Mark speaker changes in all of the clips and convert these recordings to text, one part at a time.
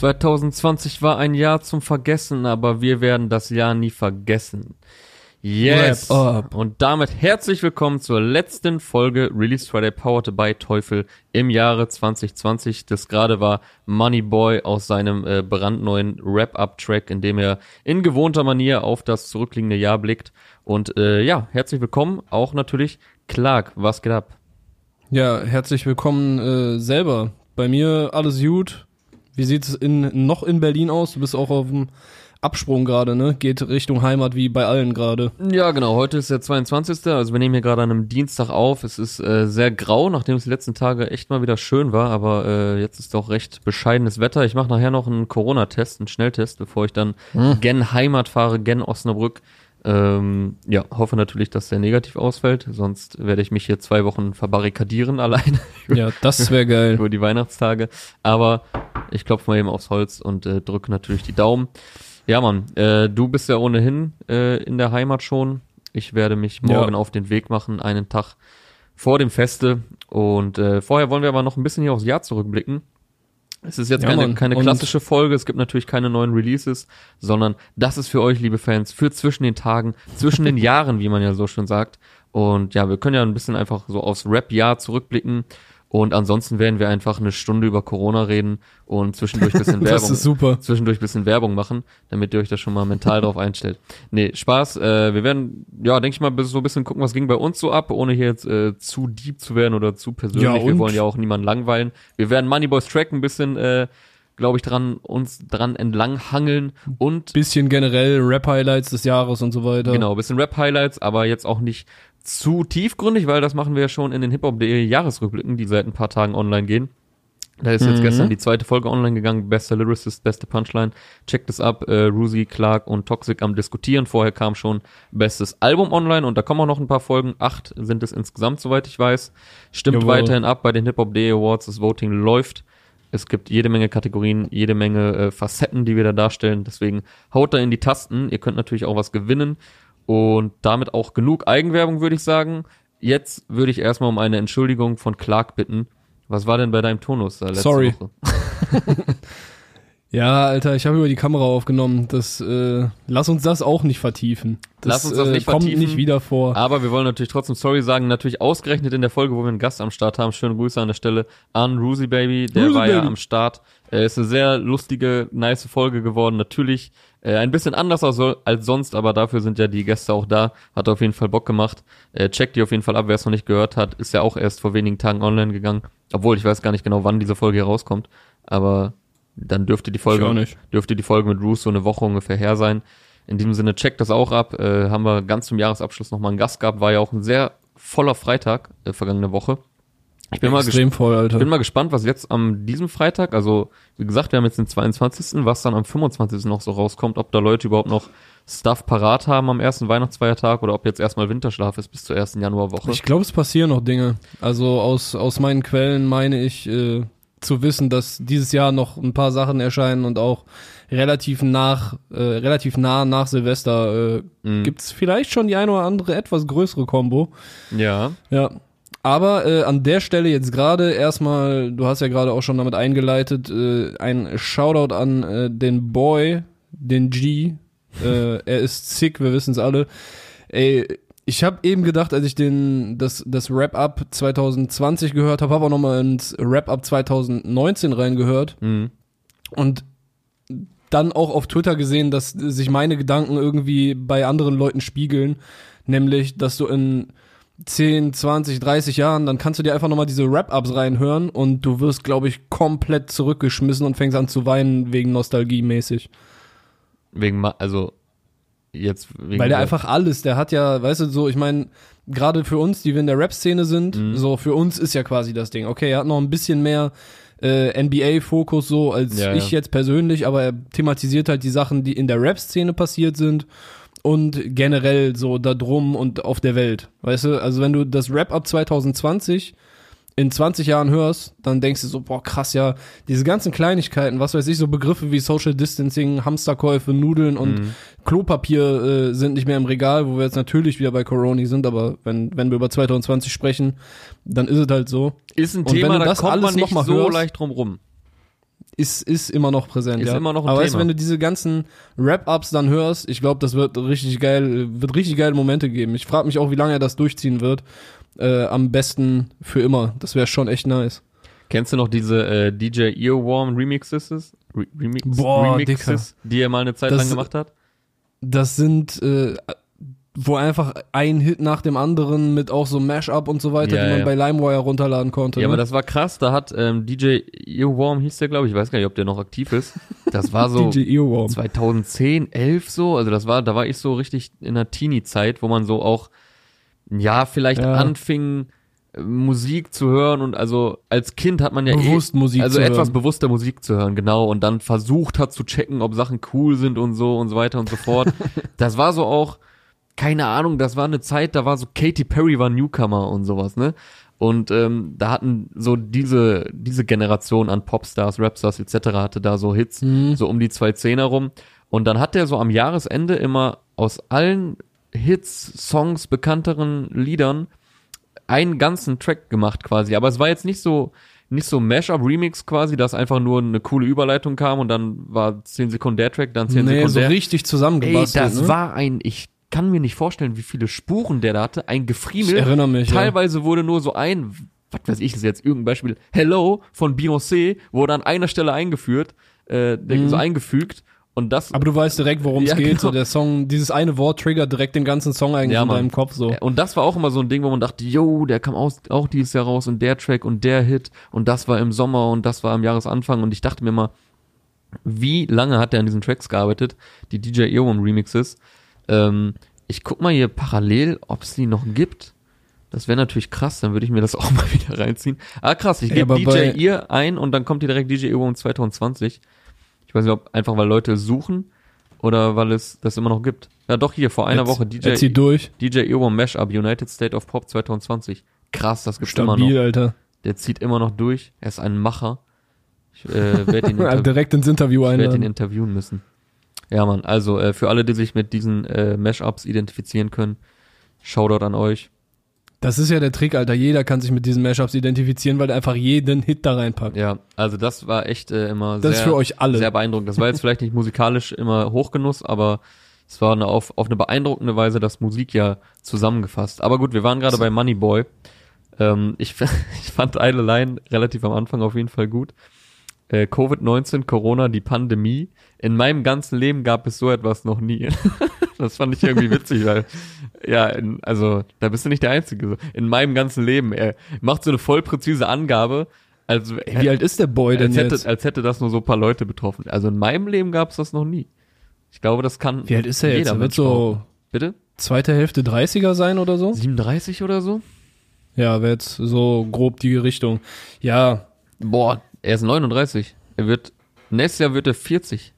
Speaker 1: 2020 war ein Jahr zum Vergessen, aber wir werden das Jahr nie vergessen. Yes. Und damit herzlich willkommen zur letzten Folge Release Friday Powered by Teufel im Jahre 2020. Das gerade war Money Boy aus seinem äh, brandneuen Wrap-Up-Track, in dem er in gewohnter Manier auf das zurückliegende Jahr blickt. Und äh, ja, herzlich willkommen auch natürlich Clark. Was geht ab?
Speaker 2: Ja, herzlich willkommen äh, selber. Bei mir alles gut. Wie sieht's in, noch in Berlin aus? Du bist auch auf dem Absprung gerade, ne? Geht Richtung Heimat wie bei allen gerade.
Speaker 1: Ja, genau. Heute ist der 22. Also wir nehmen hier gerade an einem Dienstag auf. Es ist äh, sehr grau, nachdem es die letzten Tage echt mal wieder schön war. Aber äh, jetzt ist doch recht bescheidenes Wetter. Ich mache nachher noch einen Corona-Test, einen Schnelltest, bevor ich dann hm. gen Heimat fahre, gen Osnabrück. Ähm, ja, hoffe natürlich, dass der negativ ausfällt. Sonst werde ich mich hier zwei Wochen verbarrikadieren alleine.
Speaker 2: ja, das wäre geil.
Speaker 1: Über die Weihnachtstage. Aber ich klopfe mal eben aufs Holz und äh, drücke natürlich die Daumen. Ja, Mann, äh, du bist ja ohnehin äh, in der Heimat schon. Ich werde mich morgen ja. auf den Weg machen, einen Tag vor dem Feste. Und äh, vorher wollen wir aber noch ein bisschen hier aufs Jahr zurückblicken. Es ist jetzt ja, keine, keine klassische Folge, es gibt natürlich keine neuen Releases, sondern das ist für euch, liebe Fans, für zwischen den Tagen, zwischen den Jahren, wie man ja so schon sagt. Und ja, wir können ja ein bisschen einfach so aufs Rap-Jahr zurückblicken und ansonsten werden wir einfach eine Stunde über Corona reden und zwischendurch bisschen Werbung. das
Speaker 2: ist super.
Speaker 1: Zwischendurch bisschen Werbung machen, damit ihr euch da schon mal mental drauf einstellt. Nee, Spaß. Äh, wir werden, ja, denke ich mal, so ein bisschen gucken, was ging bei uns so ab, ohne hier jetzt äh, zu deep zu werden oder zu persönlich. Ja, wir wollen ja auch niemanden langweilen. Wir werden Moneyboys Track ein bisschen äh, glaube ich, dran, uns dran entlang hangeln und.
Speaker 2: Bisschen generell Rap-Highlights des Jahres und so weiter.
Speaker 1: Genau, bisschen Rap-Highlights, aber jetzt auch nicht zu tiefgründig, weil das machen wir ja schon in den hiphop.de Jahresrückblicken, die seit ein paar Tagen online gehen. Da ist jetzt mhm. gestern die zweite Folge online gegangen, bester Lyricist, beste Punchline. Checkt es ab, äh, Rusi, Clark und Toxic am diskutieren. Vorher kam schon bestes Album online und da kommen auch noch ein paar Folgen. Acht sind es insgesamt, soweit ich weiß. Stimmt Jawohl. weiterhin ab bei den Hip-Hop.de Awards, das Voting läuft. Es gibt jede Menge Kategorien, jede Menge äh, Facetten, die wir da darstellen. Deswegen haut da in die Tasten. Ihr könnt natürlich auch was gewinnen. Und damit auch genug Eigenwerbung, würde ich sagen. Jetzt würde ich erstmal um eine Entschuldigung von Clark bitten. Was war denn bei deinem Tonus äh, letzte
Speaker 2: Sorry.
Speaker 1: Woche?
Speaker 2: ja, Alter, ich habe über die Kamera aufgenommen. Das, äh, lass uns das auch nicht vertiefen.
Speaker 1: Das, lass uns das nicht
Speaker 2: äh, kommt vertiefen, nicht wieder vor.
Speaker 1: Aber wir wollen natürlich trotzdem Sorry sagen. Natürlich ausgerechnet in der Folge, wo wir einen Gast am Start haben. Schöne Grüße an der Stelle an Rusi Baby. Der Rusi war Baby. ja am Start. Äh, ist eine sehr lustige, nice Folge geworden. Natürlich äh, ein bisschen anders als, als sonst, aber dafür sind ja die Gäste auch da. Hat auf jeden Fall Bock gemacht. Äh, checkt die auf jeden Fall ab, wer es noch nicht gehört hat. Ist ja auch erst vor wenigen Tagen online gegangen. Obwohl, ich weiß gar nicht genau, wann diese Folge hier rauskommt. Aber dann dürfte die Folge, dürfte die Folge mit Bruce so eine Woche ungefähr her sein. In diesem Sinne, checkt das auch ab. Äh, haben wir ganz zum Jahresabschluss nochmal einen Gast gehabt. War ja auch ein sehr voller Freitag äh, vergangene Woche. Ich bin, mal
Speaker 2: Extrem voll, Alter.
Speaker 1: bin mal gespannt, was jetzt am diesem Freitag, also wie gesagt, wir haben jetzt den 22., was dann am 25. noch so rauskommt, ob da Leute überhaupt noch Stuff parat haben am ersten Weihnachtsfeiertag oder ob jetzt erstmal Winterschlaf ist bis zur ersten Januarwoche.
Speaker 2: Ich glaube, es passieren noch Dinge. Also aus, aus meinen Quellen meine ich äh, zu wissen, dass dieses Jahr noch ein paar Sachen erscheinen und auch relativ nach, äh, relativ nah nach Silvester äh, mhm. gibt's vielleicht schon die eine oder andere etwas größere Combo.
Speaker 1: Ja.
Speaker 2: Ja. Aber äh, an der Stelle jetzt gerade erstmal, du hast ja gerade auch schon damit eingeleitet, äh, ein Shoutout an äh, den Boy, den G. äh, er ist sick, wir wissen es alle. Ey, ich habe eben gedacht, als ich den das das Wrap Up 2020 gehört habe, habe auch noch mal ins Wrap Up 2019 reingehört mhm. und dann auch auf Twitter gesehen, dass sich meine Gedanken irgendwie bei anderen Leuten spiegeln, nämlich dass du in 10, 20, 30 Jahren, dann kannst du dir einfach nochmal diese Wrap-Ups reinhören und du wirst, glaube ich, komplett zurückgeschmissen und fängst an zu weinen wegen Nostalgie mäßig.
Speaker 1: Wegen, also jetzt wegen
Speaker 2: Weil der einfach alles, der hat ja, weißt du, so, ich meine, gerade für uns, die wir in der Rap-Szene sind, mhm. so für uns ist ja quasi das Ding. Okay, er hat noch ein bisschen mehr äh, NBA-Fokus so als ja, ich ja. jetzt persönlich, aber er thematisiert halt die Sachen, die in der Rap-Szene passiert sind und generell so da drum und auf der Welt. Weißt du, also wenn du das Wrap-Up 2020 in 20 Jahren hörst, dann denkst du so, boah, krass, ja, diese ganzen Kleinigkeiten, was weiß ich, so Begriffe wie Social Distancing, Hamsterkäufe, Nudeln und mhm. Klopapier äh, sind nicht mehr im Regal, wo wir jetzt natürlich wieder bei Corona sind, aber wenn, wenn wir über 2020 sprechen, dann ist es halt so.
Speaker 1: Ist ein und Thema, da kommt man nicht so
Speaker 2: hörst,
Speaker 1: leicht drum rum.
Speaker 2: Ist, ist immer noch präsent,
Speaker 1: Ist
Speaker 2: ja.
Speaker 1: immer noch ein
Speaker 2: Aber weißt, du,
Speaker 1: Thema.
Speaker 2: wenn du diese ganzen Rap-Ups dann hörst, ich glaube, das wird richtig geil, wird richtig geile Momente geben. Ich frage mich auch, wie lange er das durchziehen wird. Äh, am besten für immer. Das wäre schon echt nice.
Speaker 1: Kennst du noch diese äh, DJ Earworm Remixes? Re Remix
Speaker 2: Boah,
Speaker 1: Remixes, die er mal eine Zeit
Speaker 2: Das-
Speaker 1: lang gemacht hat?
Speaker 2: Das sind, äh, wo einfach ein Hit nach dem anderen mit auch so Mash-Up und so weiter,
Speaker 1: Ja,
Speaker 2: die man
Speaker 1: ja.
Speaker 2: bei LimeWire runterladen konnte.
Speaker 1: Ja,
Speaker 2: ne?
Speaker 1: aber das war krass. Da hat ähm, DJ Earworm, hieß der, glaube ich, ich weiß gar nicht, ob der noch aktiv ist. Das war so
Speaker 2: DJ Earworm.
Speaker 1: 2010, 11 so. Also das war, da war ich so richtig in der Teenie-Zeit, wo man so auch, ja, vielleicht
Speaker 2: Ja.
Speaker 1: anfing, äh, Musik zu hören und also als Kind hat man ja
Speaker 2: Bewusst
Speaker 1: eh,
Speaker 2: Musik
Speaker 1: also etwas
Speaker 2: hören.
Speaker 1: bewusster Musik zu hören, genau, und dann versucht hat zu checken, ob Sachen cool sind und so und so weiter und so fort. das war so auch, keine Ahnung, das war eine Zeit, da war so Katy Perry war Newcomer und sowas, ne? Und ähm, da hatten so diese diese Generation an Popstars, Rapstars etc. hatte da so Hits
Speaker 2: Mhm.
Speaker 1: so um die 2010er rum. Und dann hat der so am Jahresende immer aus allen Hits, Songs, bekannteren Liedern einen ganzen Track gemacht quasi. Aber es war jetzt nicht so nicht so Mashup-Remix quasi, dass einfach nur eine coole Überleitung kam und dann war 10 Sekunden der Track, dann 10
Speaker 2: Nee,
Speaker 1: Sekunden
Speaker 2: so
Speaker 1: der.
Speaker 2: richtig
Speaker 1: Ey,
Speaker 2: zusammengebastelt.
Speaker 1: das
Speaker 2: ne?
Speaker 1: war ein, ich kann mir nicht vorstellen, wie viele Spuren der da hatte. Ein
Speaker 2: ich
Speaker 1: Gefriemel.
Speaker 2: erinnere mich. ja.
Speaker 1: Teilweise wurde nur so ein, was weiß ich, das ist jetzt irgendein Beispiel, Hello von Beyoncé wurde an einer Stelle eingeführt, äh, der- so eingefügt. Und das,
Speaker 2: Aber du weißt direkt, worum es
Speaker 1: Ja,
Speaker 2: geht.
Speaker 1: genau.
Speaker 2: So der Song, dieses eine Wort triggert direkt den ganzen Song eigentlich
Speaker 1: Ja,
Speaker 2: in deinem Kopf so.
Speaker 1: und das war auch immer so ein Ding, wo man dachte, yo, der kam aus, auch dieses Jahr raus und der Track und der Hit und das war im Sommer und das war am Jahresanfang und ich dachte mir mal, wie lange hat der an diesen Tracks gearbeitet? Die DJ Earworm Remixes. Ähm, ich guck mal hier parallel, ob es die noch gibt. Das wäre natürlich krass, dann würde ich mir das auch mal wieder reinziehen. Ah, krass, ich gebe DJ
Speaker 2: bei-
Speaker 1: Ear ein und dann kommt hier direkt DJ Earworm 2020. Ich weiß nicht, ob einfach weil Leute suchen oder weil es das immer noch gibt. Ja, doch hier vor einer
Speaker 2: Jetzt-
Speaker 1: Woche DJ
Speaker 2: jetzt durch.
Speaker 1: DJ Earworm Mashup United State of Pop 2020. Krass, das gibt's immer
Speaker 2: Stabil,
Speaker 1: noch.
Speaker 2: Alter.
Speaker 1: Der zieht immer noch durch. Er ist ein Macher. Ich äh, werde ihn,
Speaker 2: direkt ins Interview
Speaker 1: ich werd ihn interviewen müssen. Ja, Mann. Also äh, für alle, die sich mit diesen äh, Mashups identifizieren können, Shoutout an euch.
Speaker 2: Das ist ja der Trick, Alter. Jeder kann sich mit diesen Mashups identifizieren, weil der einfach jeden Hit da reinpackt.
Speaker 1: Ja, also das war echt äh, immer
Speaker 2: Das ist
Speaker 1: sehr,
Speaker 2: für euch alle.
Speaker 1: sehr beeindruckend. Das war jetzt vielleicht nicht musikalisch immer Hochgenuss, aber es war eine auf, auf eine beeindruckende Weise das Musik ja zusammengefasst. Aber gut, wir waren gerade bei Moneyboy. Ähm, ich, ich fand eine Line relativ am Anfang auf jeden Fall gut. Äh, Covid-19, Corona, die Pandemie. In meinem ganzen Leben gab es so etwas noch nie. das fand ich irgendwie witzig, weil, ja, in, also, da bist du nicht der Einzige. So. In meinem ganzen Leben. Er macht so eine voll präzise Angabe. Also,
Speaker 2: Wie alt ist der Boy denn
Speaker 1: als hätte,
Speaker 2: jetzt?
Speaker 1: als hätte das nur so ein paar Leute betroffen. Also in meinem Leben gab es das noch nie. Ich glaube, das kann
Speaker 2: Wie alt ist er jetzt? Er wird so.
Speaker 1: Bitte?
Speaker 2: zweite Hälfte 30er sein oder so?
Speaker 1: 37 oder so?
Speaker 2: Ja, wäre jetzt so grob die Richtung. Ja,
Speaker 1: Boah, er ist 39. Er wird, nächstes Jahr wird er 40.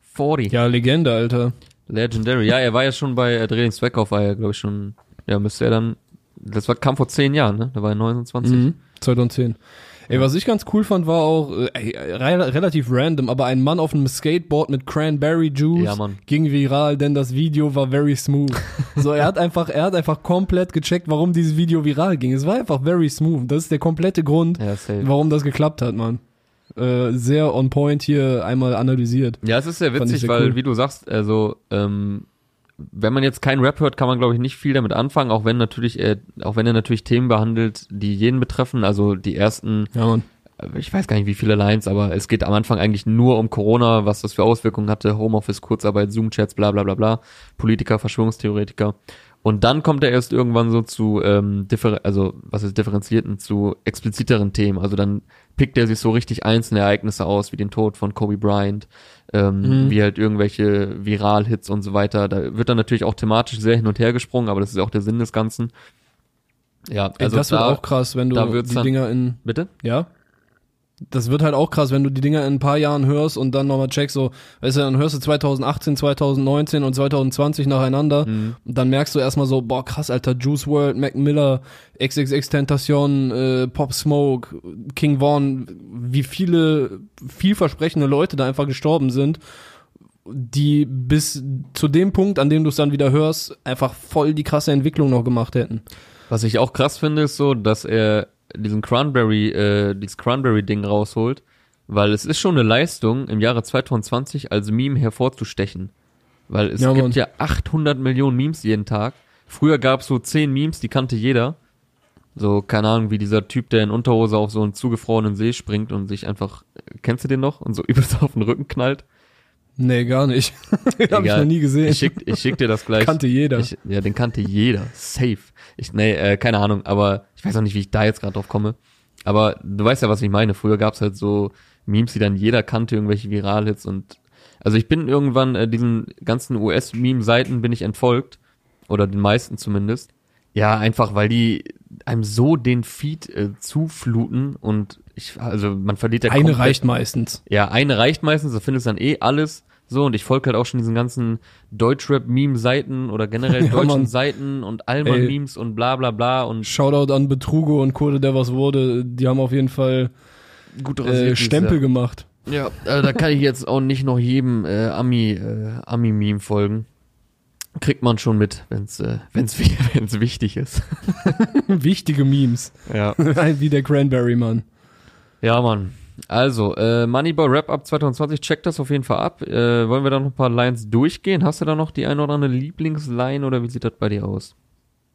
Speaker 1: 40.
Speaker 2: ja, Legende, Alter.
Speaker 1: Legendary. Ja, er war ja schon bei äh, Drehling Zweckauf, war er, glaube ich, schon, ja, müsste er dann, das war, kam vor 10 Jahren, ne? Da war er 29.
Speaker 2: Mhm. 2010. Ey, was ich ganz cool fand, war auch, äh, ey, re relativ random, aber ein Mann auf einem Skateboard mit Cranberry Juice
Speaker 1: Ja,
Speaker 2: ging viral, denn das Video war very smooth. so, er hat einfach, er hat einfach komplett gecheckt, warum dieses Video viral ging. Es war einfach very smooth. Das ist der komplette Grund,
Speaker 1: Ja,
Speaker 2: warum das geklappt hat, Mann. Äh, sehr on point hier einmal analysiert.
Speaker 1: Ja, es ist sehr witzig,
Speaker 2: sehr
Speaker 1: weil,
Speaker 2: cool.
Speaker 1: wie du sagst, also, ähm, wenn man jetzt keinen Rap hört, kann man, glaube ich, nicht viel damit anfangen, auch wenn natürlich, er, auch wenn er natürlich Themen behandelt, die jeden betreffen, also die ersten,
Speaker 2: Ja,
Speaker 1: äh, ich weiß gar nicht, wie viele Lines, aber es geht am Anfang eigentlich nur um Corona, was das für Auswirkungen hatte, Homeoffice, Kurzarbeit, Zoom-Chats, bla bla bla bla, Politiker, Verschwörungstheoretiker. Und dann kommt er erst irgendwann so zu, ähm, differ also was ist differenzierten, zu expliziteren Themen. Also dann pickt er sich so richtig einzelne Ereignisse aus, wie den Tod von Kobe Bryant, ähm,
Speaker 2: Mhm.
Speaker 1: wie halt irgendwelche Viral-Hits und so weiter. Da wird dann natürlich auch thematisch sehr hin und her gesprungen, aber das ist ja auch der Sinn des Ganzen. Ja,
Speaker 2: Ey,
Speaker 1: also
Speaker 2: das wird
Speaker 1: da,
Speaker 2: auch krass, wenn du die
Speaker 1: dann-
Speaker 2: Dinger in,
Speaker 1: bitte?
Speaker 2: ja? Das wird halt auch krass, wenn du die Dinger in ein paar Jahren hörst und dann nochmal checkst, so, weißt du, dann hörst du 2018, 2019 und 2020 nacheinander
Speaker 1: Mhm.
Speaker 2: und dann merkst du erstmal so, boah, krass, Alter, Juice World, Mac Miller, XXX Tentation, äh, Pop Smoke, King Vaughn, wie viele vielversprechende Leute da einfach gestorben sind, die bis zu dem Punkt, an dem du es dann wieder hörst, einfach voll die krasse Entwicklung noch gemacht hätten.
Speaker 1: Was ich auch krass finde, ist so, dass er diesen Cranberry, äh, dieses Cranberry-Ding rausholt, weil es ist schon eine Leistung, im Jahre 2020 als Meme hervorzustechen. Weil es
Speaker 2: Ja,
Speaker 1: gibt ja 800 Millionen Memes jeden Tag. Früher gab es so 10 Memes, die kannte jeder. So, keine Ahnung, wie dieser Typ, der in Unterhose auf so einen zugefrorenen See springt und sich einfach, kennst du den noch? Und so übelst auf den Rücken knallt.
Speaker 2: Nee, gar nicht. Hab ich
Speaker 1: Egal.
Speaker 2: noch nie gesehen.
Speaker 1: Ich schick, ich schick dir das gleich.
Speaker 2: Kannte jeder.
Speaker 1: Ich, ja, den kannte jeder. Safe. Ich, nee, äh, keine Ahnung, aber ich weiß auch nicht, wie ich da jetzt gerade drauf komme. Aber du weißt ja, was ich meine. Früher gab's halt so Memes, die dann jeder kannte, irgendwelche Viralhits und also ich bin irgendwann äh, diesen ganzen US-Meme-Seiten bin ich entfolgt. Oder den meisten zumindest. Ja, einfach weil die einem so den Feed äh, zufluten und ich, also man verliert ja
Speaker 2: Eine
Speaker 1: komplett-
Speaker 2: reicht meistens.
Speaker 1: ja, eine reicht meistens, da findest du dann eh alles so und ich folge halt auch schon diesen ganzen Deutschrap-Meme-Seiten oder generell
Speaker 2: Ja,
Speaker 1: deutschen
Speaker 2: Mann.
Speaker 1: Seiten und. Allmann-Memes und bla bla bla und
Speaker 2: Shoutout an Betrugo und Kurde, der was wurde. Die haben auf jeden Fall
Speaker 1: gut
Speaker 2: äh, Stempel gemacht.
Speaker 1: Ja, also da kann ich jetzt auch nicht noch jedem äh, Ami, äh, Ami-Meme folgen. Kriegt man schon mit, wenn's, äh, wenn's, wenn's wichtig ist.
Speaker 2: Wichtige Memes.
Speaker 1: Ja.
Speaker 2: Wie der Cranberry Mann.
Speaker 1: Ja, Mann. Also, äh, Moneyball Wrap-Up 2020, check das auf jeden Fall ab. Äh, wollen wir da noch ein paar Lines durchgehen? Hast du da noch die eine oder andere Lieblingsline oder wie sieht das bei dir aus?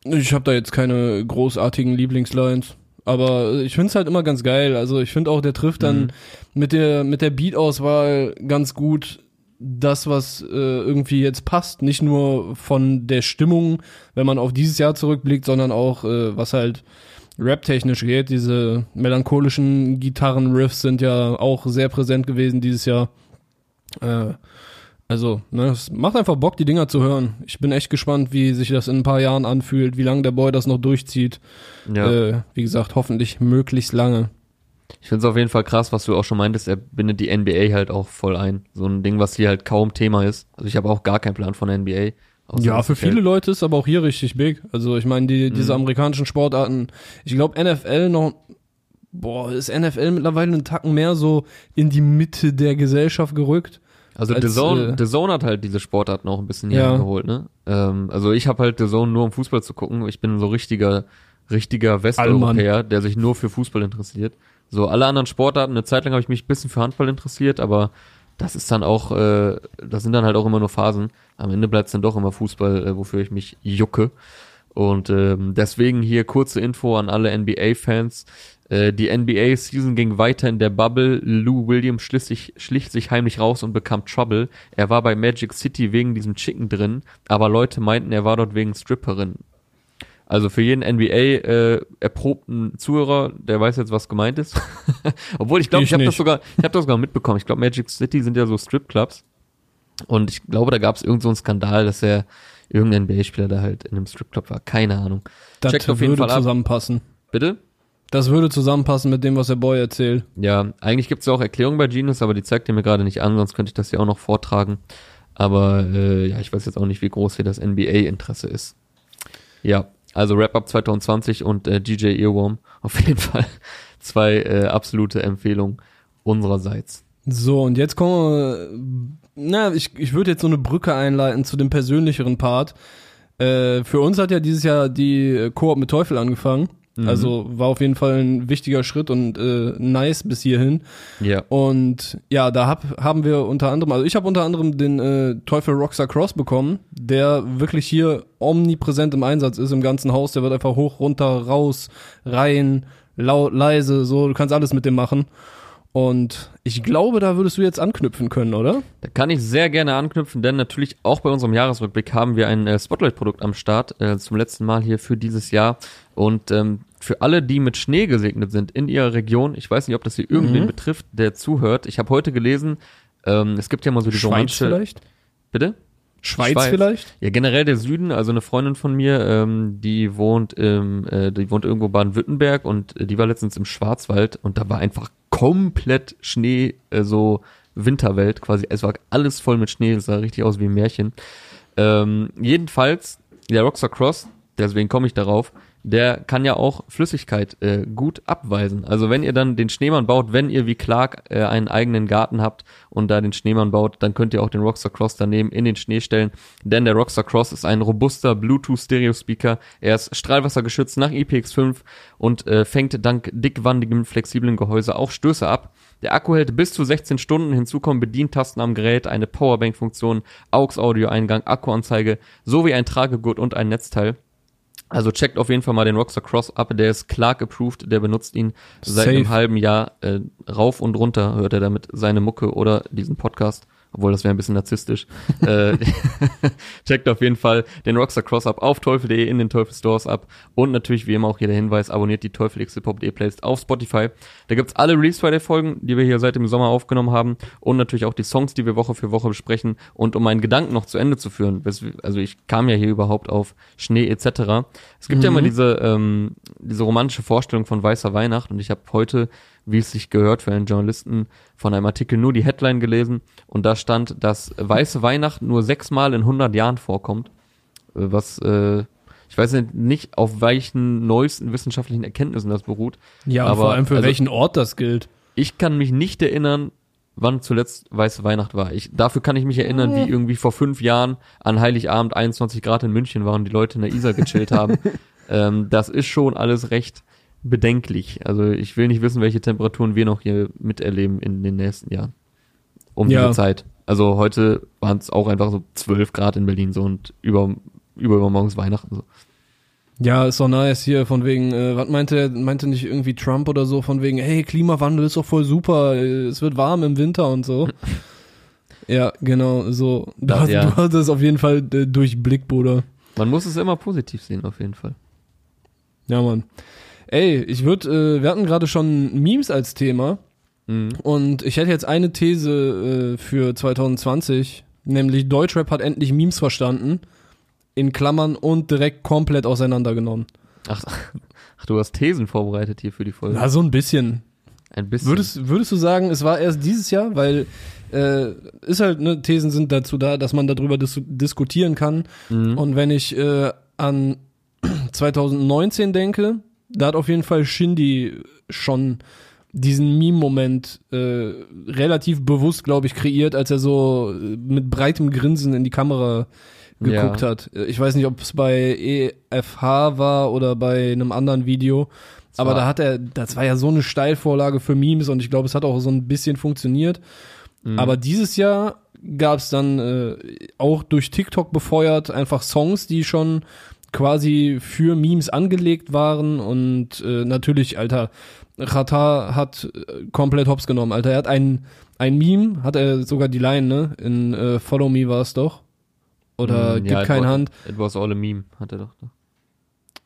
Speaker 2: Ich habe da jetzt keine großartigen Lieblingslines. Aber ich find's halt immer ganz geil. Also ich find auch, der trifft dann
Speaker 1: Mhm.
Speaker 2: mit der mit der Beat-Auswahl ganz gut das, was äh, irgendwie jetzt passt. Nicht nur von der Stimmung, wenn man auf dieses Jahr zurückblickt, sondern auch, äh, was halt rap-technisch geht. Diese melancholischen Gitarrenriffs sind ja auch sehr präsent gewesen dieses Jahr. Äh, also, ne, es macht einfach Bock, die Dinger zu hören. Ich bin echt gespannt, wie sich das in ein paar Jahren anfühlt, wie lange der Boy das noch durchzieht.
Speaker 1: Ja.
Speaker 2: Äh, wie gesagt, hoffentlich möglichst lange.
Speaker 1: Ich finde es auf jeden Fall krass, was du auch schon meintest, er bindet die NBA halt auch voll ein. So ein Ding, was hier halt kaum Thema ist. Also ich habe auch gar keinen Plan von der NBA.
Speaker 2: Ja, für viele Leute ist aber auch hier richtig big. Also ich meine, die, diese
Speaker 1: Mhm.
Speaker 2: amerikanischen Sportarten, ich glaube NFL noch, boah, ist NFL mittlerweile einen Tacken mehr so in die Mitte der Gesellschaft gerückt.
Speaker 1: also
Speaker 2: als,
Speaker 1: The Zone,
Speaker 2: äh,
Speaker 1: The Zone hat halt diese Sportarten auch ein bisschen hier
Speaker 2: Ja.
Speaker 1: angeholt, ne? Ähm, also ich habe halt The Zone nur um Fußball zu gucken. Ich bin so richtiger, richtiger Westeuropäer, der sich nur für Fußball interessiert. So alle anderen Sportarten, eine Zeit lang habe ich mich ein bisschen für Handball interessiert, aber das ist dann auch, äh, das sind dann halt auch immer nur Phasen. Am Ende bleibt es dann doch immer Fußball, äh, wofür ich mich jucke. Und ähm, deswegen hier kurze Info an alle NBA-Fans. Äh, die NBA-Season ging weiter in der Bubble. Lou Williams schlich sich, schlich sich heimlich raus und bekam Trouble. Er war bei Magic City wegen diesem Chicken drin, aber Leute meinten, er war dort wegen Stripperin. Also für jeden NBA äh, erprobten Zuhörer, der weiß jetzt, was gemeint ist. Obwohl ich glaube,
Speaker 2: Ich
Speaker 1: ich, habe das sogar, ich habe das sogar mitbekommen. Ich glaube, Magic City sind ja so Stripclubs. Und ich glaube, da gab es irgend so einen Skandal, dass er irgendein NBA-Spieler da halt in einem Stripclub war. Keine Ahnung.
Speaker 2: Das
Speaker 1: Checkt auf jeden
Speaker 2: würde
Speaker 1: Fall ab.
Speaker 2: zusammenpassen.
Speaker 1: Bitte?
Speaker 2: Das würde zusammenpassen mit dem, was der Boy erzählt.
Speaker 1: Ja, eigentlich gibt's ja auch Erklärungen bei Genius, aber die zeigt ihr mir gerade nicht an, sonst könnte ich das ja auch noch vortragen. Aber äh, ja, ich weiß jetzt auch nicht, wie groß hier das NBA-Interesse ist. Ja, also Wrap-Up 2020 und äh, DJ Earworm. Auf jeden Fall zwei äh, absolute Empfehlungen unsererseits.
Speaker 2: So, und jetzt kommen wir, na, ich, ich würde jetzt so eine Brücke einleiten zu dem persönlicheren Part. Äh, für uns hat ja dieses Jahr die äh, Koop mit Teufel angefangen.
Speaker 1: Mhm.
Speaker 2: Also war auf jeden Fall ein wichtiger Schritt und äh, nice bis hierhin.
Speaker 1: Ja.
Speaker 2: Und ja, da hab, haben wir unter anderem, also ich habe unter anderem den äh, Teufel Rockstar Cross bekommen, der wirklich hier omnipräsent im Einsatz ist im ganzen Haus. Der wird einfach hoch, runter, raus, rein, laut, leise, so, du kannst alles mit dem machen. Und ich glaube, da würdest du jetzt anknüpfen können, oder?
Speaker 1: Da kann ich sehr gerne anknüpfen, denn natürlich auch bei unserem Jahresrückblick haben wir ein äh, Spotlight-Produkt am Start, äh, zum letzten Mal hier für dieses Jahr. Und ähm, für alle, die mit Schnee gesegnet sind in ihrer Region, ich weiß nicht, ob das hier irgendwen
Speaker 2: Mhm.
Speaker 1: betrifft, der zuhört. Ich habe heute gelesen, ähm, es gibt ja mal so die
Speaker 2: Schweiz
Speaker 1: romantische...
Speaker 2: vielleicht?
Speaker 1: Bitte?
Speaker 2: Schweiz,
Speaker 1: Schweiz.
Speaker 2: vielleicht?
Speaker 1: Ja, generell der Süden, also eine Freundin von mir, ähm, die wohnt im, äh, die wohnt irgendwo Baden-Württemberg und äh, die war letztens im Schwarzwald und da war einfach komplett Schnee, äh, so Winterwelt quasi. Es war alles voll mit Schnee, es sah richtig aus wie ein Märchen. Ähm, jedenfalls, der Rockstar Cross, deswegen komme ich darauf, der kann ja auch Flüssigkeit äh, gut abweisen. Also wenn ihr dann den Schneemann baut, wenn ihr wie Clark äh, einen eigenen Garten habt und da den Schneemann baut, dann könnt ihr auch den Rockstar Cross daneben in den Schnee stellen, denn der Rockstar Cross ist ein robuster Bluetooth Stereo Speaker. Er ist strahlwassergeschützt nach IPX5 und äh, fängt dank dickwandigem flexiblen Gehäuse auch Stöße ab. Der Akku hält bis zu 16 Stunden, hinzu kommen Bedientasten am Gerät, eine Powerbank-Funktion, AUX-Audio-Eingang, Akkuanzeige sowie ein Tragegurt und ein Netzteil. Also checkt auf jeden Fall mal den Rockstar Cross ab, der ist Clark approved, der benutzt ihn seit
Speaker 2: Safe.
Speaker 1: einem halben Jahr äh, rauf und runter, hört er damit seine Mucke oder diesen Podcast obwohl das wäre ein bisschen narzisstisch. äh, checkt auf jeden Fall den Rockstar Cross ab auf teufel.de in den Teufel Stores ab und natürlich wie immer auch hier der Hinweis, abonniert die Teufel Hop Playlist auf Spotify. Da gibt's alle Release Friday Folgen, die wir hier seit dem Sommer aufgenommen haben und natürlich auch die Songs, die wir Woche für Woche besprechen und um meinen Gedanken noch zu Ende zu führen, also ich kam ja hier überhaupt auf Schnee etc. Es gibt ja immer diese ähm, diese romantische Vorstellung von weißer Weihnacht und ich habe heute wie es sich gehört für einen Journalisten, von einem Artikel nur die Headline gelesen und da stand, dass weiße Weihnacht nur sechsmal in 100 Jahren vorkommt, äh, was äh, ich weiß nicht, nicht auf welchen neuesten wissenschaftlichen Erkenntnissen das beruht.
Speaker 2: Ja, und
Speaker 1: Aber,
Speaker 2: vor allem für
Speaker 1: also-
Speaker 2: welchen Ort das gilt.
Speaker 1: Ich kann mich nicht erinnern, wann zuletzt weiße Weihnacht war. Ich, dafür kann ich mich erinnern, wie irgendwie vor fünf Jahren an Heiligabend 21 Grad in München waren die Leute in der Isar gechillt haben. ähm, das ist schon alles recht bedenklich. Also ich will nicht wissen, welche Temperaturen wir noch hier miterleben in den nächsten Jahren. Um
Speaker 2: Ja.
Speaker 1: diese Zeit. Also heute waren es auch einfach so 12 Grad in Berlin so und über, über übermorgens Weihnachten so.
Speaker 2: Ja, ist doch nice hier von wegen, äh, was meinte meinte nicht irgendwie Trump oder so, von wegen, hey, Klimawandel ist doch voll super, äh, es wird warm im Winter und so. ja, genau, so. Du,
Speaker 1: Das- ja.
Speaker 2: du hast es auf jeden Fall äh, durchblickt, Bruder.
Speaker 1: Man muss es immer positiv sehen, auf jeden Fall.
Speaker 2: Ja, Mann. Ey, ich würde, äh, wir hatten gerade schon Memes als Thema
Speaker 1: Mhm.
Speaker 2: und ich hätte jetzt eine These äh, für 2020, nämlich Deutschrap hat endlich Memes verstanden, in Klammern und direkt komplett auseinandergenommen.
Speaker 1: Ach, ach, du hast Thesen vorbereitet hier für die Folge.
Speaker 2: Ja, so ein bisschen.
Speaker 1: Ein bisschen.
Speaker 2: Würdest, würdest du sagen, es war erst dieses Jahr, weil äh, ist halt, ne, Thesen sind dazu da, dass man darüber dis diskutieren kann.
Speaker 1: Mhm.
Speaker 2: Und wenn ich äh, an 2019 denke, da hat auf jeden Fall Shindy schon diesen Meme-Moment äh, relativ bewusst, glaube ich, kreiert, als er so äh, mit breitem Grinsen in die Kamera geguckt
Speaker 1: Ja.
Speaker 2: hat. Äh, Ich weiß nicht, ob es bei EFH war oder bei einem anderen Video.
Speaker 1: Es
Speaker 2: Aber da hat er, das war ja so eine Steilvorlage für Memes und ich glaube, es hat auch so ein bisschen funktioniert.
Speaker 1: Mhm.
Speaker 2: Aber dieses Jahr gab es dann äh, auch durch TikTok befeuert einfach Songs, die schon quasi für Memes angelegt waren und äh, natürlich, Alter, Rata hat äh, komplett hops genommen, Alter. Er hat ein, ein Meme, hat er sogar die Line, ne? In äh, Follow Me war es doch. Oder
Speaker 1: Mhm,
Speaker 2: Gib
Speaker 1: ja, it
Speaker 2: kein
Speaker 1: was-
Speaker 2: Hand.
Speaker 1: It was all a meme, hat er doch.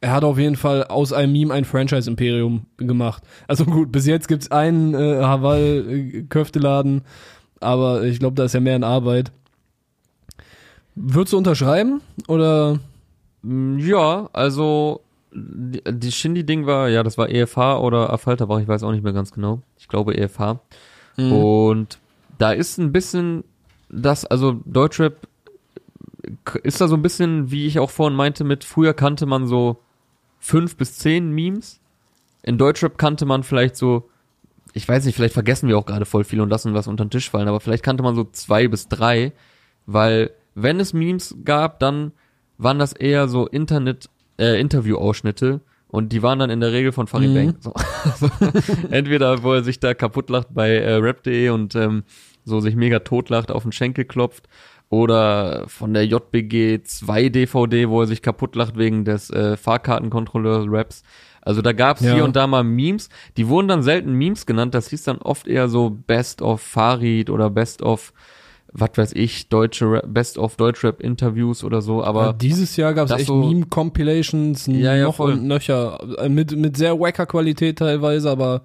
Speaker 2: Er hat auf jeden Fall aus einem Meme ein Franchise-Imperium gemacht. Also gut, bis jetzt gibt's einen äh, Haval-Köfteladen, aber ich glaube, da ist ja mehr in Arbeit. Würdest du unterschreiben? Oder?
Speaker 1: Mm, Ja, also die, die Shindy-Ding war, ja, das war EFH oder Afalterbach, ich weiß auch nicht mehr ganz genau. Ich glaube EFH.
Speaker 2: Mhm.
Speaker 1: Und da ist ein bisschen das, also Deutschrap ist da so ein bisschen, wie ich auch vorhin meinte, mit früher kannte man so fünf bis zehn Memes. In Deutschrap kannte man vielleicht so, ich weiß nicht, vielleicht vergessen wir auch gerade voll viel und lassen was unter den Tisch fallen, aber vielleicht kannte man so zwei bis drei, weil wenn es Memes gab, dann waren das eher so Internet, äh, Interview-Ausschnitte und die waren dann in der Regel von Farid
Speaker 2: Mhm.
Speaker 1: Bang. So. Entweder, wo er sich da kaputt lacht bei äh, rap.de und ähm, so sich mega totlacht, auf den Schenkel klopft. Oder von der JBG 2 DVD, wo er sich kaputt lacht wegen des äh, Fahrkartenkontrolleurs-Raps. Also da gab's
Speaker 2: Ja.
Speaker 1: hier und da mal Memes. Die wurden dann selten Memes genannt. Das hieß dann oft eher so Best of Farid oder Best of, was weiß ich, deutsche Best of Deutschrap Interviews oder so. Aber
Speaker 2: ja, dieses Jahr gab's
Speaker 1: das
Speaker 2: echt
Speaker 1: so-
Speaker 2: Meme-Compilations
Speaker 1: Ja, ja,
Speaker 2: noch
Speaker 1: voll.
Speaker 2: und nöcher. Äh, Mit, mit sehr wacker Qualität teilweise, aber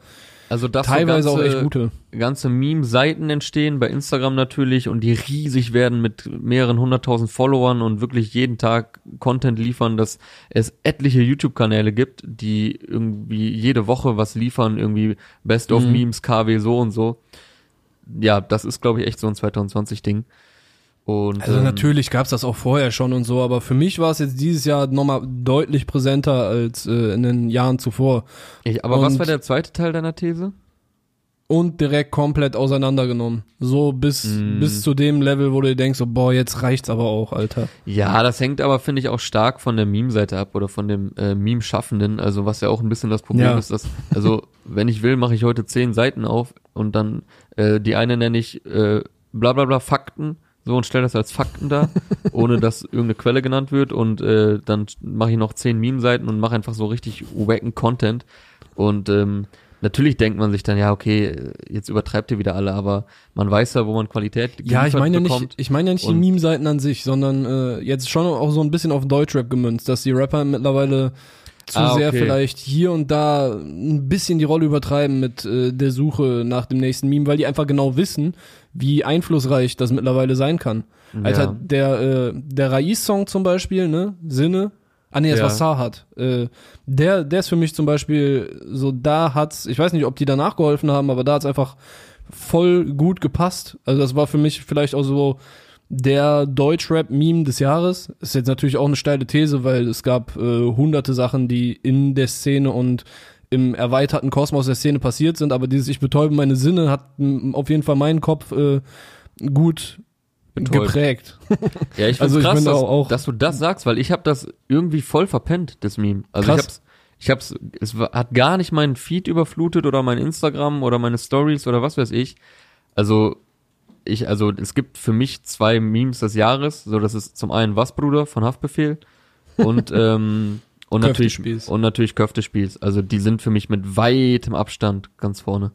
Speaker 1: also das
Speaker 2: teilweise
Speaker 1: so
Speaker 2: auch
Speaker 1: ganze,
Speaker 2: echt gute.
Speaker 1: ganze Meme-Seiten entstehen, bei Instagram natürlich, und die riesig werden mit mehreren hunderttausend Followern und wirklich jeden Tag Content liefern, dass es etliche YouTube-Kanäle gibt, die irgendwie jede Woche was liefern, irgendwie Best of
Speaker 2: Mhm.
Speaker 1: Memes, KW so und so. Ja, das ist, glaube ich, echt so ein 2020-Ding. Und,
Speaker 2: Also
Speaker 1: ähm,
Speaker 2: natürlich gab's das auch vorher schon und so, aber für mich war es jetzt dieses Jahr nochmal deutlich präsenter als äh, in den Jahren zuvor.
Speaker 1: Ich, aber was
Speaker 2: und-
Speaker 1: war der zweite Teil deiner These?
Speaker 2: Und direkt komplett auseinandergenommen. So bis,
Speaker 1: Mm.
Speaker 2: bis zu dem Level, wo du denkst, so, boah, jetzt reicht's aber auch, Alter.
Speaker 1: Ja, das hängt aber, finde ich, auch stark von der Meme-Seite ab oder von dem äh, Meme-Schaffenden. Also was ja auch ein bisschen das Problem
Speaker 2: Ja.
Speaker 1: ist, dass, also wenn ich will, mache ich heute zehn Seiten auf und dann äh, die eine nenne ich äh, bla bla bla Fakten so und stelle das als Fakten dar, ohne dass irgendeine Quelle genannt wird und äh, dann mache ich noch zehn Meme-Seiten und mache einfach so richtig wacken Content und ähm, Natürlich denkt man sich dann, ja, okay, jetzt übertreibt ihr wieder alle, aber man weiß ja, wo man Qualität
Speaker 2: Ja, ich meine ja nicht, ich meine ja nicht die Meme-Seiten an sich, sondern äh, jetzt schon auch so ein bisschen auf Deutschrap gemünzt, dass die Rapper mittlerweile zu
Speaker 1: Ah,
Speaker 2: sehr
Speaker 1: okay.
Speaker 2: vielleicht hier und da ein bisschen die Rolle übertreiben mit äh, der Suche nach dem nächsten Meme, weil die einfach genau wissen, wie einflussreich das mittlerweile sein kann. Alter,
Speaker 1: Ja.
Speaker 2: der, äh, der Raiz-Song zum Beispiel, ne, Sinne, ah nee, das
Speaker 1: Ja.
Speaker 2: war Sahat, äh, der, der ist für mich zum Beispiel so, da hat's, ich weiß nicht, ob die danach geholfen haben, aber da hat's einfach voll gut gepasst. Also das war für mich vielleicht auch so der Deutschrap-Meme des Jahres. Ist jetzt natürlich auch eine steile These, weil es gab äh, hunderte Sachen, die in der Szene und im erweiterten Kosmos der Szene passiert sind, aber dieses Ich betäube meine Sinne hat auf jeden Fall meinen Kopf äh, gut
Speaker 1: Betäubt.
Speaker 2: geprägt.
Speaker 1: Ja, ich
Speaker 2: Also ich
Speaker 1: krass, dass,
Speaker 2: auch-
Speaker 1: dass du das sagst, weil ich habe das irgendwie voll verpennt, das Meme. Also
Speaker 2: Krass.
Speaker 1: ich hab's, ich hab's, es hat gar nicht meinen Feed überflutet oder mein Instagram oder meine Stories oder was weiß ich. Also ich, also es gibt für mich zwei Memes des Jahres. So, das ist zum einen Was Bruder von Haftbefehl und ähm, und natürlich und natürlich Köftespiels. Also die sind für mich mit weitem Abstand ganz vorne.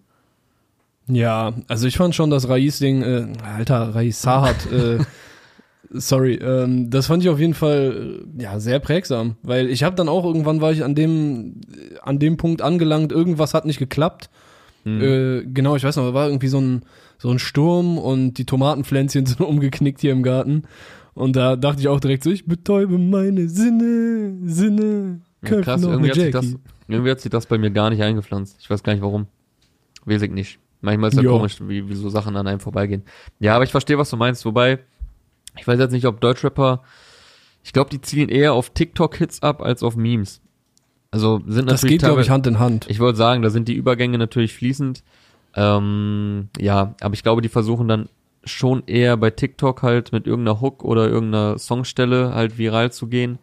Speaker 2: Ja, also ich fand schon das Raiz-Ding, äh, alter, Raiz Sahat, äh, sorry, ähm, das fand ich auf jeden Fall, äh, ja, sehr prägsam, weil ich habe dann auch irgendwann war ich an dem, an dem Punkt angelangt, irgendwas hat nicht geklappt.
Speaker 1: Hm.
Speaker 2: Äh, genau, ich weiß noch, da war irgendwie so ein, so ein Sturm und die Tomatenpflänzchen sind umgeknickt hier im Garten. Und da dachte ich auch direkt so, ich betäube meine Sinne, Sinne,
Speaker 1: Ja, krass, irgendwie hat, sich das, irgendwie hat sich das bei mir gar nicht eingepflanzt. Ich weiß gar nicht warum. Ich nicht. Manchmal ist ja
Speaker 2: Jo.
Speaker 1: komisch, wie, wie so Sachen an einem vorbeigehen. Ja, aber ich verstehe, was du meinst. Wobei, ich weiß jetzt nicht, ob Deutschrapper, ich glaube, die zielen eher auf TikTok-Hits ab als auf Memes. Also sind
Speaker 2: Das
Speaker 1: natürlich
Speaker 2: geht, glaube ich, Hand in Hand.
Speaker 1: ich wollte sagen, da sind die Übergänge natürlich fließend. Ähm, ja, aber ich glaube, die versuchen dann schon eher bei TikTok halt mit irgendeiner Hook oder irgendeiner Songstelle halt viral zu gehen.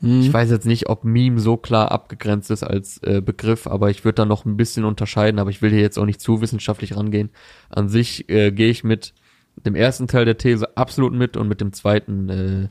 Speaker 2: Mhm.
Speaker 1: Ich weiß jetzt nicht, ob Meme so klar abgegrenzt ist als äh, Begriff, aber ich würde da noch ein bisschen unterscheiden, aber ich will hier jetzt auch nicht zu wissenschaftlich rangehen. An sich äh, gehe ich mit dem ersten Teil der These absolut mit und mit dem zweiten äh,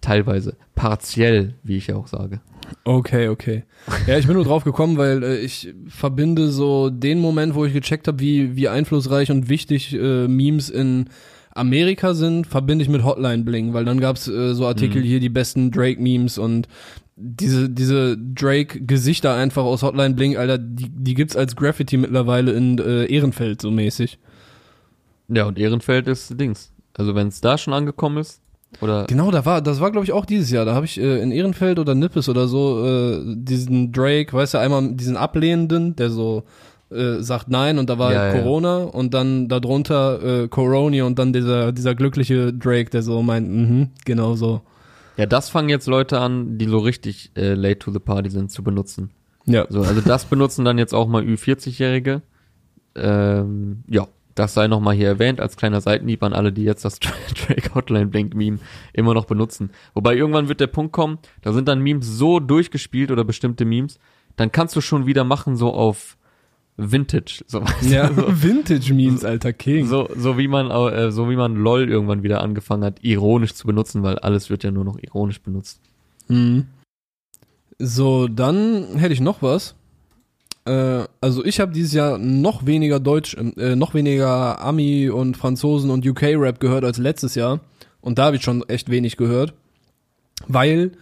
Speaker 1: teilweise partiell, wie ich ja auch sage.
Speaker 2: Okay, okay. Ja, ich bin nur drauf gekommen, weil äh, ich verbinde so den Moment, wo ich gecheckt habe, wie, wie einflussreich und wichtig äh, Memes in Amerika sind, verbinde ich mit Hotline Bling, weil dann gab's äh, so Artikel
Speaker 1: Mhm.
Speaker 2: hier, die besten Drake-Memes und diese, diese Drake-Gesichter einfach aus Hotline Bling, Alter, die, die gibt's als Graffiti mittlerweile in äh, Ehrenfeld so mäßig.
Speaker 1: Ja, und Ehrenfeld ist Dings. Also wenn es da schon angekommen ist, oder
Speaker 2: Genau, da war, das war glaube ich auch dieses Jahr. Da habe ich äh, in Ehrenfeld oder Nippes oder so äh, diesen Drake, weißt du, einmal diesen Ablehnenden, der so äh, sagt nein und da war
Speaker 1: Ja,
Speaker 2: halt
Speaker 1: ja.
Speaker 2: Corona und dann darunter äh, Corona und dann dieser dieser glückliche Drake, der so meint, mhm, genau so.
Speaker 1: ja, das fangen jetzt Leute an, die so richtig äh, late to the party sind, zu benutzen.
Speaker 2: Ja.
Speaker 1: So, also das benutzen dann jetzt auch mal Ü40-Jährige. Ähm, ja, das sei nochmal hier erwähnt als kleiner Seitenhieb an alle, die jetzt das Drake Hotline Blink Meme immer noch benutzen. Wobei irgendwann wird der Punkt kommen, da sind dann Memes so durchgespielt oder bestimmte Memes, dann kannst du schon wieder machen so auf Vintage, so, weißt du,
Speaker 2: Ja,
Speaker 1: so,
Speaker 2: Vintage Memes, alter King.
Speaker 1: so, so wie man äh, so wie man LOL irgendwann wieder angefangen hat, ironisch zu benutzen, weil alles wird ja nur noch ironisch benutzt.
Speaker 2: Mhm. So, dann hätte ich noch was. Äh, also ich habe dieses Jahr noch weniger Deutsch, äh, noch weniger Ami und Franzosen und UK-Rap gehört als letztes Jahr. Und da habe ich schon echt wenig gehört. Weil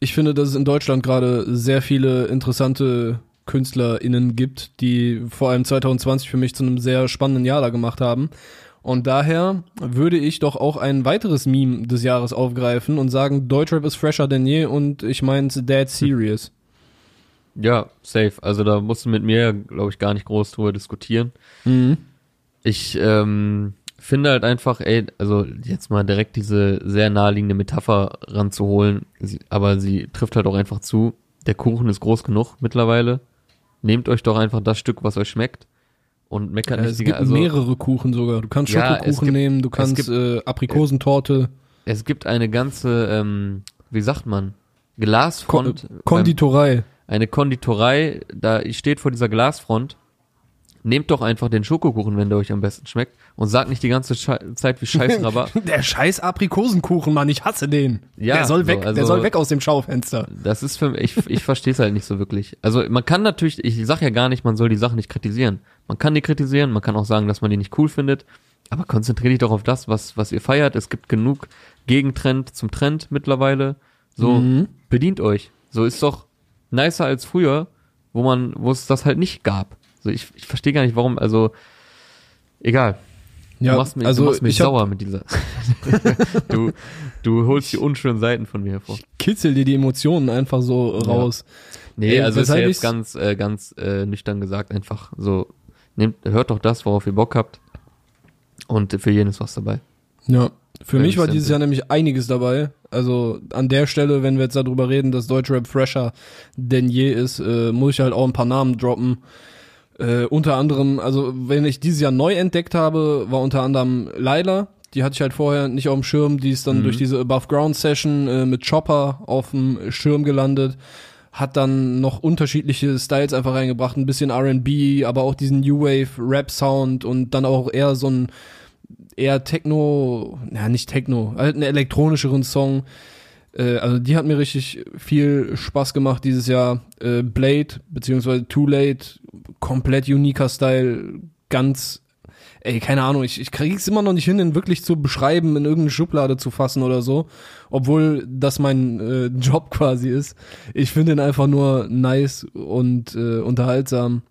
Speaker 2: ich finde, dass es in Deutschland gerade sehr viele interessante KünstlerInnen gibt, die vor allem 2020 für mich zu einem sehr spannenden Jahr da gemacht haben. Und daher würde ich doch auch ein weiteres Meme des Jahres aufgreifen und sagen, Deutschrap ist fresher denn je und ich meins dead serious.
Speaker 1: Ja, safe. Also da musst du mit mir, glaube ich, gar nicht groß drüber diskutieren.
Speaker 2: Mhm.
Speaker 1: Ich ähm, finde halt einfach, ey, also jetzt mal direkt diese sehr naheliegende Metapher ranzuholen, aber sie trifft halt auch einfach zu. Der Kuchen ist groß genug mittlerweile. Nehmt euch doch einfach das Stück, was euch schmeckt. und meckert
Speaker 2: Ja,
Speaker 1: nicht
Speaker 2: es gibt
Speaker 1: also,
Speaker 2: mehrere Kuchen sogar. Du kannst
Speaker 1: Ja,
Speaker 2: Schokokuchen
Speaker 1: gibt-
Speaker 2: nehmen, du kannst
Speaker 1: gibt-
Speaker 2: äh, Aprikosentorte,
Speaker 1: Es gibt eine ganze, ähm, wie sagt man, Glasfront,
Speaker 2: Kon
Speaker 1: beim-
Speaker 2: Konditorei.
Speaker 1: eine Konditorei, da steht vor dieser Glasfront. Nehmt doch einfach den Schokokuchen, wenn der euch am besten schmeckt und sagt nicht die ganze Schei- Zeit, wie scheiße er war.
Speaker 2: Der scheiß Aprikosenkuchen, Mann, ich hasse den.
Speaker 1: Ja,
Speaker 2: der soll
Speaker 1: so,
Speaker 2: weg, der
Speaker 1: also-
Speaker 2: soll weg aus dem Schaufenster.
Speaker 1: Das ist für mich, ich, ich verstehe es halt nicht so wirklich. Also man kann natürlich, ich sag ja gar nicht, man soll die Sachen nicht kritisieren. Man kann die kritisieren, man kann auch sagen, dass man die nicht cool findet, aber konzentriert dich doch auf das, was, was ihr feiert. Es gibt genug Gegentrend zum Trend mittlerweile. So,
Speaker 2: Mhm.
Speaker 1: bedient euch. So ist doch nicer als früher, wo man, wo es das halt nicht gab. So, ich, ich verstehe gar nicht, warum, also, egal. Du
Speaker 2: Ja,
Speaker 1: machst mich,
Speaker 2: also
Speaker 1: du machst mich
Speaker 2: ich
Speaker 1: sauer mit dieser. du, du holst die unschönen Seiten von mir hervor.
Speaker 2: kitzel dir die Emotionen einfach so raus.
Speaker 1: Nee,
Speaker 2: Ey,
Speaker 1: also ist ja jetzt ganz, äh, ganz äh, nüchtern gesagt einfach so, nehmt, hört doch das, worauf ihr Bock habt. Und für jeden ist was dabei.
Speaker 2: Ja. Für
Speaker 1: Wenn
Speaker 2: mich
Speaker 1: ich
Speaker 2: war dieses. Jahr nämlich einiges dabei. Also an der Stelle, wenn wir jetzt darüber reden, dass Deutschrap fresher denn je ist, äh, muss ich halt auch ein paar Namen droppen. Äh, unter anderem, also wenn ich dieses Jahr neu entdeckt habe, war unter anderem Laila. Die hatte ich halt vorher nicht auf dem Schirm. Die ist dann
Speaker 1: Mhm.
Speaker 2: durch diese Above Ground Session äh, mit Chopper auf dem Schirm gelandet. Hat dann noch unterschiedliche Styles einfach reingebracht. Ein bisschen R&B, aber auch diesen New Wave Rap Sound und dann auch eher so ein eher Techno, ja nicht Techno, halt einen elektronischeren Song. Äh, also die hat mir richtig viel Spaß gemacht dieses Jahr. Äh, Blade, beziehungsweise Too Late, komplett uniker Style, ganz, ey, keine Ahnung, ich, ich krieg's immer noch nicht hin, den wirklich zu beschreiben, in irgendeine Schublade zu fassen oder so. Obwohl das mein äh, Job quasi ist. Ich finde ihn einfach nur nice und äh, unterhaltsam.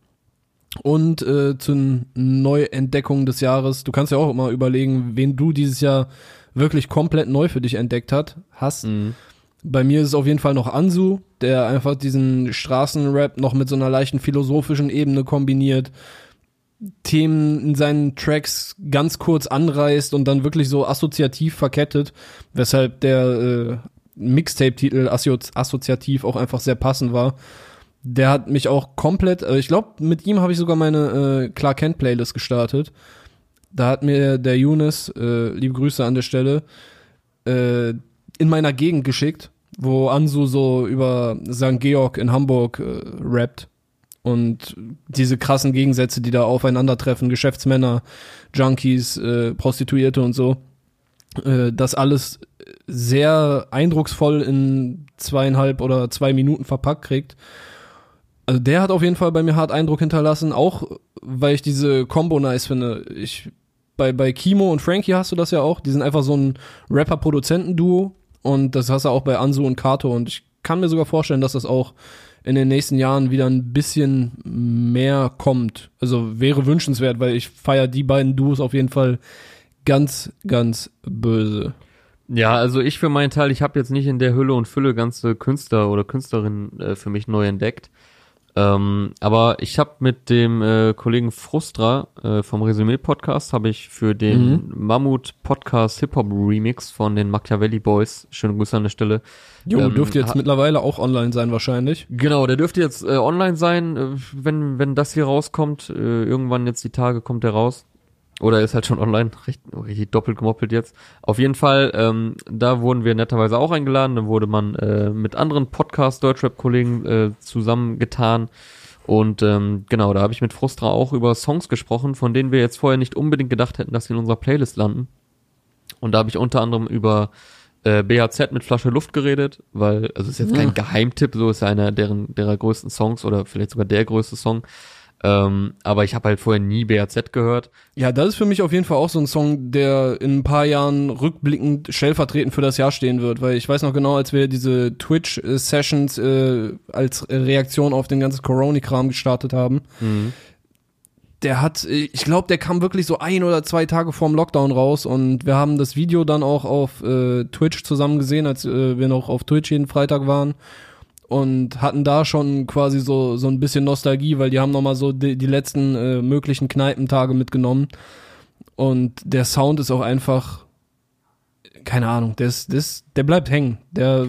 Speaker 2: Und äh, zu den Neuentdeckungen des Jahres. Du kannst ja auch immer überlegen, wen du dieses Jahr wirklich komplett neu für dich entdeckt hat, hast.
Speaker 1: Mhm.
Speaker 2: Bei mir ist es auf jeden Fall noch Ansu, der einfach diesen Straßenrap noch mit so einer leichten philosophischen Ebene kombiniert, Themen in seinen Tracks ganz kurz anreißt und dann wirklich so assoziativ verkettet, weshalb der äh, Mixtape-Titel assozi assoziativ auch einfach sehr passend war. Der hat mich auch komplett, äh, ich glaube, mit ihm habe ich sogar meine äh, Clark Kent Playlist gestartet. Da hat mir der Younes, äh, liebe Grüße an der Stelle, äh, in meiner Gegend geschickt, wo Ansu so über St. Georg in Hamburg äh, rappt. Und diese krassen Gegensätze, die da aufeinandertreffen, Geschäftsmänner, Junkies, äh, Prostituierte und so, äh, das alles sehr eindrucksvoll in zweieinhalb oder zwei Minuten verpackt kriegt. Also der hat auf jeden Fall bei mir hart Eindruck hinterlassen, auch weil ich diese Combo nice finde. Ich bei bei Kimo und Frankie hast du das ja auch, die sind einfach so ein Rapper-Produzenten-Duo und das hast du auch bei Ansu und Kato und ich kann mir sogar vorstellen, dass das auch in den nächsten Jahren wieder ein bisschen mehr kommt. Also wäre wünschenswert, weil ich feier die beiden Duos auf jeden Fall ganz, ganz böse.
Speaker 1: Ja, also ich für meinen Teil, ich habe jetzt nicht in der Hülle und Fülle ganze Künstler oder Künstlerinnen äh, für mich neu entdeckt. Ähm, aber ich habe mit dem äh, Kollegen Frustra äh, vom Resümee Podcast habe ich für den Mammut Podcast Hip Hop Remix von den Machiavelli Boys, schöne Grüße an der Stelle.
Speaker 2: Jo,
Speaker 1: Ähm,
Speaker 2: dürfte jetzt mittlerweile auch online sein wahrscheinlich.
Speaker 1: Genau, der dürfte jetzt äh, online sein, äh, wenn wenn das hier rauskommt. Äh, irgendwann jetzt die Tage kommt der raus. Oder ist halt schon online, richtig, richtig doppelt gemoppelt jetzt. Auf jeden Fall, ähm, da wurden wir netterweise auch eingeladen. Da wurde man äh, mit anderen Podcast-Deutschrap-Kollegen äh, zusammengetan. Und ähm, genau, da habe ich mit Frustra auch über Songs gesprochen, von denen wir jetzt vorher nicht unbedingt gedacht hätten, dass sie in unserer Playlist landen. Und da habe ich unter anderem über äh, BHZ mit Flasche Luft geredet, weil, also ist jetzt kein Geheimtipp, so ist ja einer deren, derer größten Songs oder vielleicht sogar der größte Song. Ähm, aber ich habe halt vorher nie BHZ gehört.
Speaker 2: Ja, das ist für mich auf jeden Fall auch so ein Song, der in ein paar Jahren rückblickend stellvertretend für das Jahr stehen wird, weil ich weiß noch genau, als wir diese Twitch-Sessions äh, als Reaktion auf den ganzen Corona-Kram gestartet haben, der hat, ich glaube, der kam wirklich so ein oder zwei Tage vorm Lockdown raus und wir haben das Video dann auch auf äh, Twitch zusammen gesehen, als äh, wir noch auf Twitch jeden Freitag waren und hatten da schon quasi so so ein bisschen Nostalgie, weil die haben noch mal so die, die letzten äh, möglichen Kneipentage mitgenommen und der Sound ist auch einfach keine Ahnung, der ist, der, ist, der bleibt hängen. Der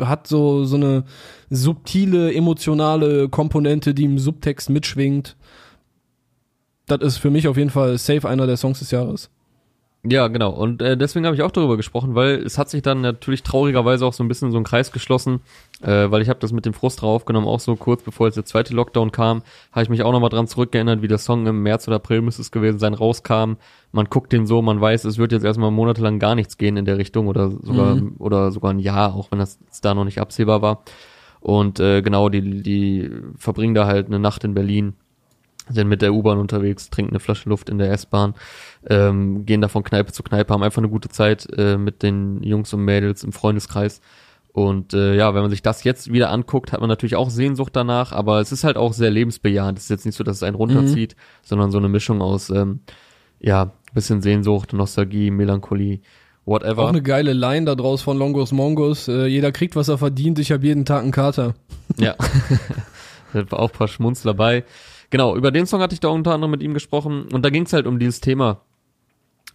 Speaker 2: hat so so eine subtile emotionale Komponente, die im Subtext mitschwingt. das ist für mich auf jeden Fall safe einer der Songs des Jahres.
Speaker 1: Ja, genau. Und äh, deswegen habe ich auch darüber gesprochen, weil es hat sich dann natürlich traurigerweise auch so ein bisschen so ein Kreis geschlossen, äh, weil ich habe das mit dem Frust draufgenommen, auch so kurz bevor jetzt der zweite Lockdown kam, habe ich mich auch nochmal dran zurückgeerinnert, wie der Song im März oder April müsste es gewesen sein, rauskam. Man guckt den so, man weiß, es wird jetzt erstmal monatelang gar nichts gehen in der Richtung oder sogar mhm. oder sogar ein Jahr, auch wenn das da noch nicht absehbar war. Und äh, genau, die, die verbringen da halt eine Nacht in Berlin sind mit der U-Bahn unterwegs, trinken eine Flasche Luft in der S-Bahn, ähm, gehen da von Kneipe zu Kneipe, haben einfach eine gute Zeit äh, mit den Jungs und Mädels im Freundeskreis. Und äh, ja, wenn man sich das jetzt wieder anguckt, hat man natürlich auch Sehnsucht danach, aber es ist halt auch sehr lebensbejahend. Es ist jetzt nicht so, dass es einen runterzieht, mhm. sondern so eine Mischung aus, ähm, ja, bisschen Sehnsucht, Nostalgie, Melancholie, whatever.
Speaker 2: Auch eine geile Line da draus von Longos Mongos. Äh, jeder kriegt, was er verdient, ich habe jeden Tag einen Kater.
Speaker 1: Ja, da war auch ein paar Schmunzler dabei. Genau, über den Song hatte ich da unter anderem mit ihm gesprochen und da ging es halt um dieses Thema.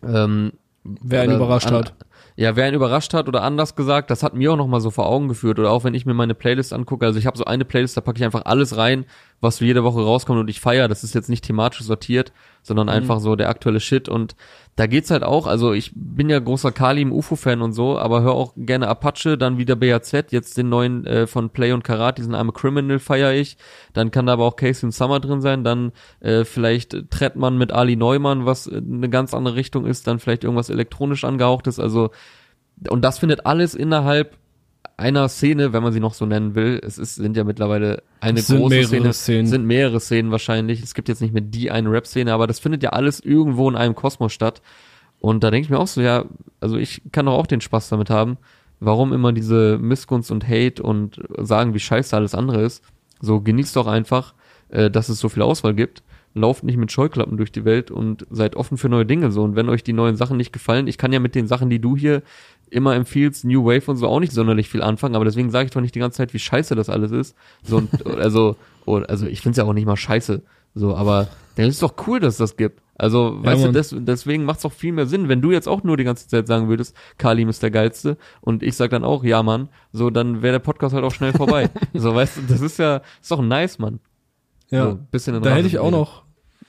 Speaker 2: Ähm, wer ihn äh, überrascht an, hat.
Speaker 1: Ja, wer ihn überrascht hat oder anders gesagt, das hat mir auch nochmal so vor Augen geführt. Oder auch wenn ich mir meine Playlist angucke, also ich habe so eine Playlist, da packe ich einfach alles rein, was jede Woche rauskommt und ich feiere. Das ist jetzt nicht thematisch sortiert, sondern mhm. einfach so der aktuelle Shit. Und da geht's halt auch, also ich bin ja großer Kali im UFO-Fan und so, aber höre auch gerne Apache, dann wieder BAZ, jetzt den neuen äh, von Play und Karat, diesen I'm a Criminal feiere ich. Dann kann da aber auch Casey Summer drin sein, dann äh, vielleicht Trettmann mit Ali Neumann, was äh, eine ganz andere Richtung ist, dann vielleicht irgendwas elektronisch angehauchtes, also und das findet alles innerhalb einer Szene, wenn man sie noch so nennen will. Es ist, sind ja mittlerweile eine es große Szene. Szenen. sind mehrere Szenen wahrscheinlich. Es gibt jetzt nicht mehr die eine Rap-Szene, aber das findet ja alles irgendwo in einem Kosmos statt. Und da denke ich mir auch so, ja, also ich kann doch auch den Spaß damit haben. Warum immer diese Missgunst und Hate und sagen, wie scheiße alles andere ist? So genießt doch einfach, äh, dass es so viel Auswahl gibt. Lauft nicht mit Scheuklappen durch die Welt und seid offen für neue Dinge so. Und wenn euch die neuen Sachen nicht gefallen, ich kann ja mit den Sachen, die du hier immer empfiehlst, New Wave und so auch nicht sonderlich viel anfangen, aber deswegen sage ich doch nicht die ganze Zeit, wie scheiße das alles ist. So, und, also, also ich finde es ja auch nicht mal scheiße. So, aber dann ist doch cool, dass es das gibt. Also, ja, weißt Mann. du, des, deswegen macht es doch viel mehr Sinn, wenn du jetzt auch nur die ganze Zeit sagen würdest, Kalim ist der geilste und ich sag dann auch, ja, Mann, so, dann wäre der Podcast halt auch schnell vorbei. so, weißt du, das ist ja, ist doch nice, Mann.
Speaker 2: Ja, so, bisschen da hätte ich auch noch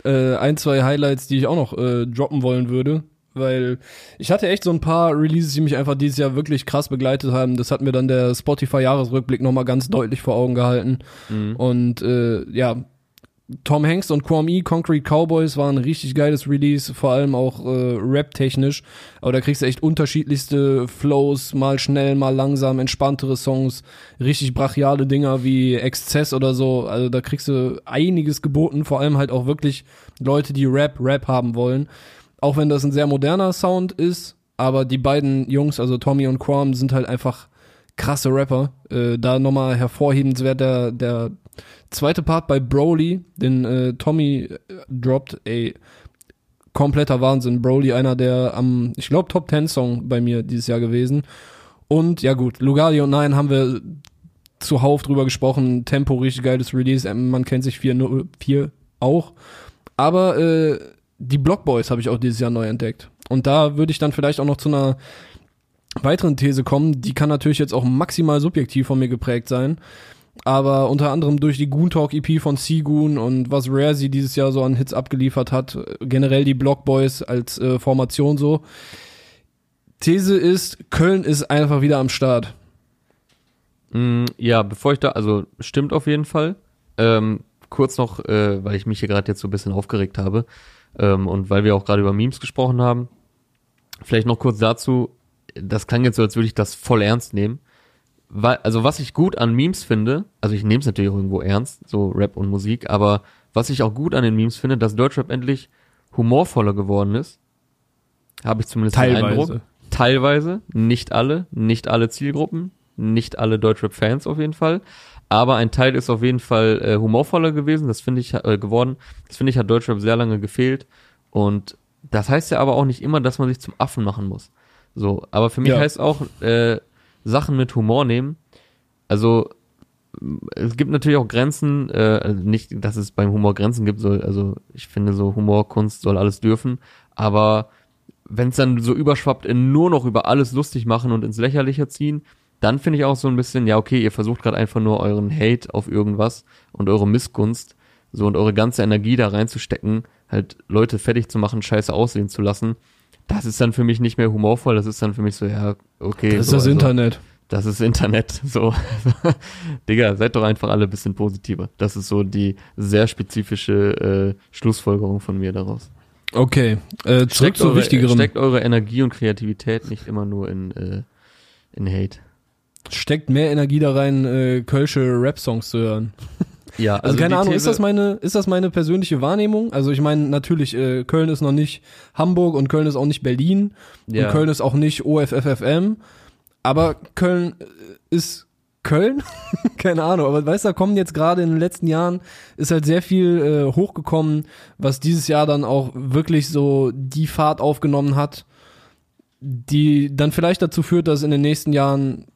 Speaker 2: äh, ein, zwei Highlights, die ich auch noch äh, droppen wollen würde weil ich hatte echt so ein paar Releases, die mich einfach dieses Jahr wirklich krass begleitet haben. Das hat mir dann der Spotify-Jahresrückblick nochmal ganz deutlich vor Augen gehalten. Mhm. Und äh, ja, Tom Hanks und Quam E, Concrete Cowboys war ein richtig geiles Release, vor allem auch äh, rap-technisch. Aber da kriegst du echt unterschiedlichste Flows, mal schnell, mal langsam, entspanntere Songs, richtig brachiale Dinger wie Exzess oder so. Also da kriegst du einiges geboten, vor allem halt auch wirklich Leute, die Rap, Rap haben wollen. Auch wenn das ein sehr moderner Sound ist, aber die beiden Jungs, also Tommy und Quam, sind halt einfach krasse Rapper. Äh, da nochmal hervorhebenswert der, der zweite Part bei Broly, den äh, Tommy äh, droppt, ey, kompletter Wahnsinn. Broly, einer der am, ich glaube, Top 10 Song bei mir dieses Jahr gewesen. Und ja gut, Lugali und Nein haben wir zuhauf drüber gesprochen. Tempo, richtig geiles Release. Man kennt sich 4 auch. Aber äh, die Block Boys habe ich auch dieses Jahr neu entdeckt. Und da würde ich dann vielleicht auch noch zu einer weiteren These kommen. Die kann natürlich jetzt auch maximal subjektiv von mir geprägt sein. Aber unter anderem durch die Goon Talk EP von Seagoon und was Rare sie dieses Jahr so an Hits abgeliefert hat, generell die Block Boys als äh, Formation so. These ist, Köln ist einfach wieder am Start.
Speaker 1: Mm, ja, bevor ich da, also stimmt auf jeden Fall. Ähm, kurz noch, äh, weil ich mich hier gerade jetzt so ein bisschen aufgeregt habe. Ähm, und weil wir auch gerade über Memes gesprochen haben, vielleicht noch kurz dazu, das klang jetzt so, als würde ich das voll ernst nehmen. Weil, also was ich gut an Memes finde, also ich nehme es natürlich irgendwo ernst, so Rap und Musik, aber was ich auch gut an den Memes finde, dass Deutschrap endlich humorvoller geworden ist. Habe ich zumindest
Speaker 2: Teilweise. den Eindruck.
Speaker 1: Teilweise, nicht alle, nicht alle Zielgruppen, nicht alle Deutschrap-Fans auf jeden Fall. Aber ein Teil ist auf jeden Fall äh, humorvoller gewesen, das finde ich äh, geworden. Das finde ich hat Deutschrap sehr lange gefehlt. Und das heißt ja aber auch nicht immer, dass man sich zum Affen machen muss. So, aber für mich ja. heißt auch äh, Sachen mit Humor nehmen. Also es gibt natürlich auch Grenzen, äh, also nicht, dass es beim Humor Grenzen gibt, soll, also ich finde so Humor, Kunst soll alles dürfen, aber wenn es dann so überschwappt in nur noch über alles lustig machen und ins Lächerliche ziehen, dann finde ich auch so ein bisschen, ja, okay, ihr versucht gerade einfach nur euren Hate auf irgendwas und eure Missgunst so und eure ganze Energie da reinzustecken, halt Leute fertig zu machen, scheiße aussehen zu lassen, das ist dann für mich nicht mehr humorvoll, das ist dann für mich so, ja, okay.
Speaker 2: Das ist
Speaker 1: so,
Speaker 2: das
Speaker 1: also,
Speaker 2: Internet.
Speaker 1: Das ist Internet, so. Digga, seid doch einfach alle ein bisschen positiver. Das ist so die sehr spezifische äh, Schlussfolgerung von mir daraus.
Speaker 2: Okay, äh, zurück
Speaker 1: Steckt
Speaker 2: zu
Speaker 1: eure,
Speaker 2: wichtigerem.
Speaker 1: steckt eure Energie und Kreativität nicht immer nur in, äh, in Hate.
Speaker 2: Steckt mehr Energie da rein, äh, kölsche Rap-Songs zu hören.
Speaker 1: Ja,
Speaker 2: Also, keine
Speaker 1: die
Speaker 2: Ahnung, ist
Speaker 1: These-
Speaker 2: das meine, ist das meine persönliche Wahrnehmung? Also ich meine, natürlich, äh, Köln ist noch nicht Hamburg und Köln ist auch nicht Berlin
Speaker 1: Ja.
Speaker 2: und Köln ist auch nicht OFFFM, aber Köln äh, ist Köln? keine Ahnung, aber weißt du, da kommen jetzt gerade in den letzten Jahren, ist halt sehr viel äh, hochgekommen, was dieses Jahr dann auch wirklich so die Fahrt aufgenommen hat, die dann vielleicht dazu führt, dass in den nächsten Jahren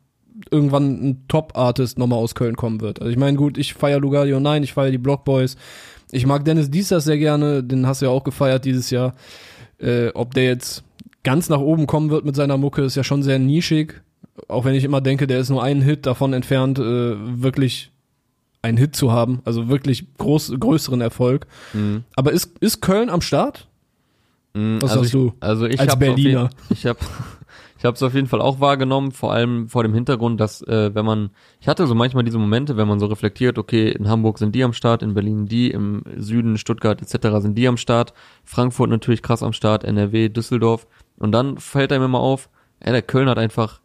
Speaker 2: irgendwann ein Top-Artist nochmal aus Köln kommen wird. Also ich meine, gut, ich feiere Lugardio 9, ich feiere die Block Boys. Ich mag Dennis Diesers sehr gerne, den hast du ja auch gefeiert dieses Jahr. Äh, ob der jetzt ganz nach oben kommen wird mit seiner Mucke, ist ja schon sehr nischig. Auch wenn ich immer denke, der ist nur einen Hit davon entfernt, äh, wirklich einen Hit zu haben. Also wirklich groß, größeren Erfolg.
Speaker 1: Mhm.
Speaker 2: Aber ist, ist Köln am Start?
Speaker 1: Mhm,
Speaker 2: Was
Speaker 1: also
Speaker 2: sagst
Speaker 1: ich,
Speaker 2: du?
Speaker 1: Also ich
Speaker 2: Als Berliner.
Speaker 1: Auf ich habe ich hab's auf jeden Fall auch wahrgenommen, vor allem vor dem Hintergrund, dass äh, wenn man, ich hatte so manchmal diese Momente, wenn man so reflektiert, okay, in Hamburg sind die am Start, in Berlin die, im Süden, Stuttgart etc. sind die am Start, Frankfurt natürlich krass am Start, NRW, Düsseldorf und dann fällt einem immer auf, ey, der Köln hat einfach,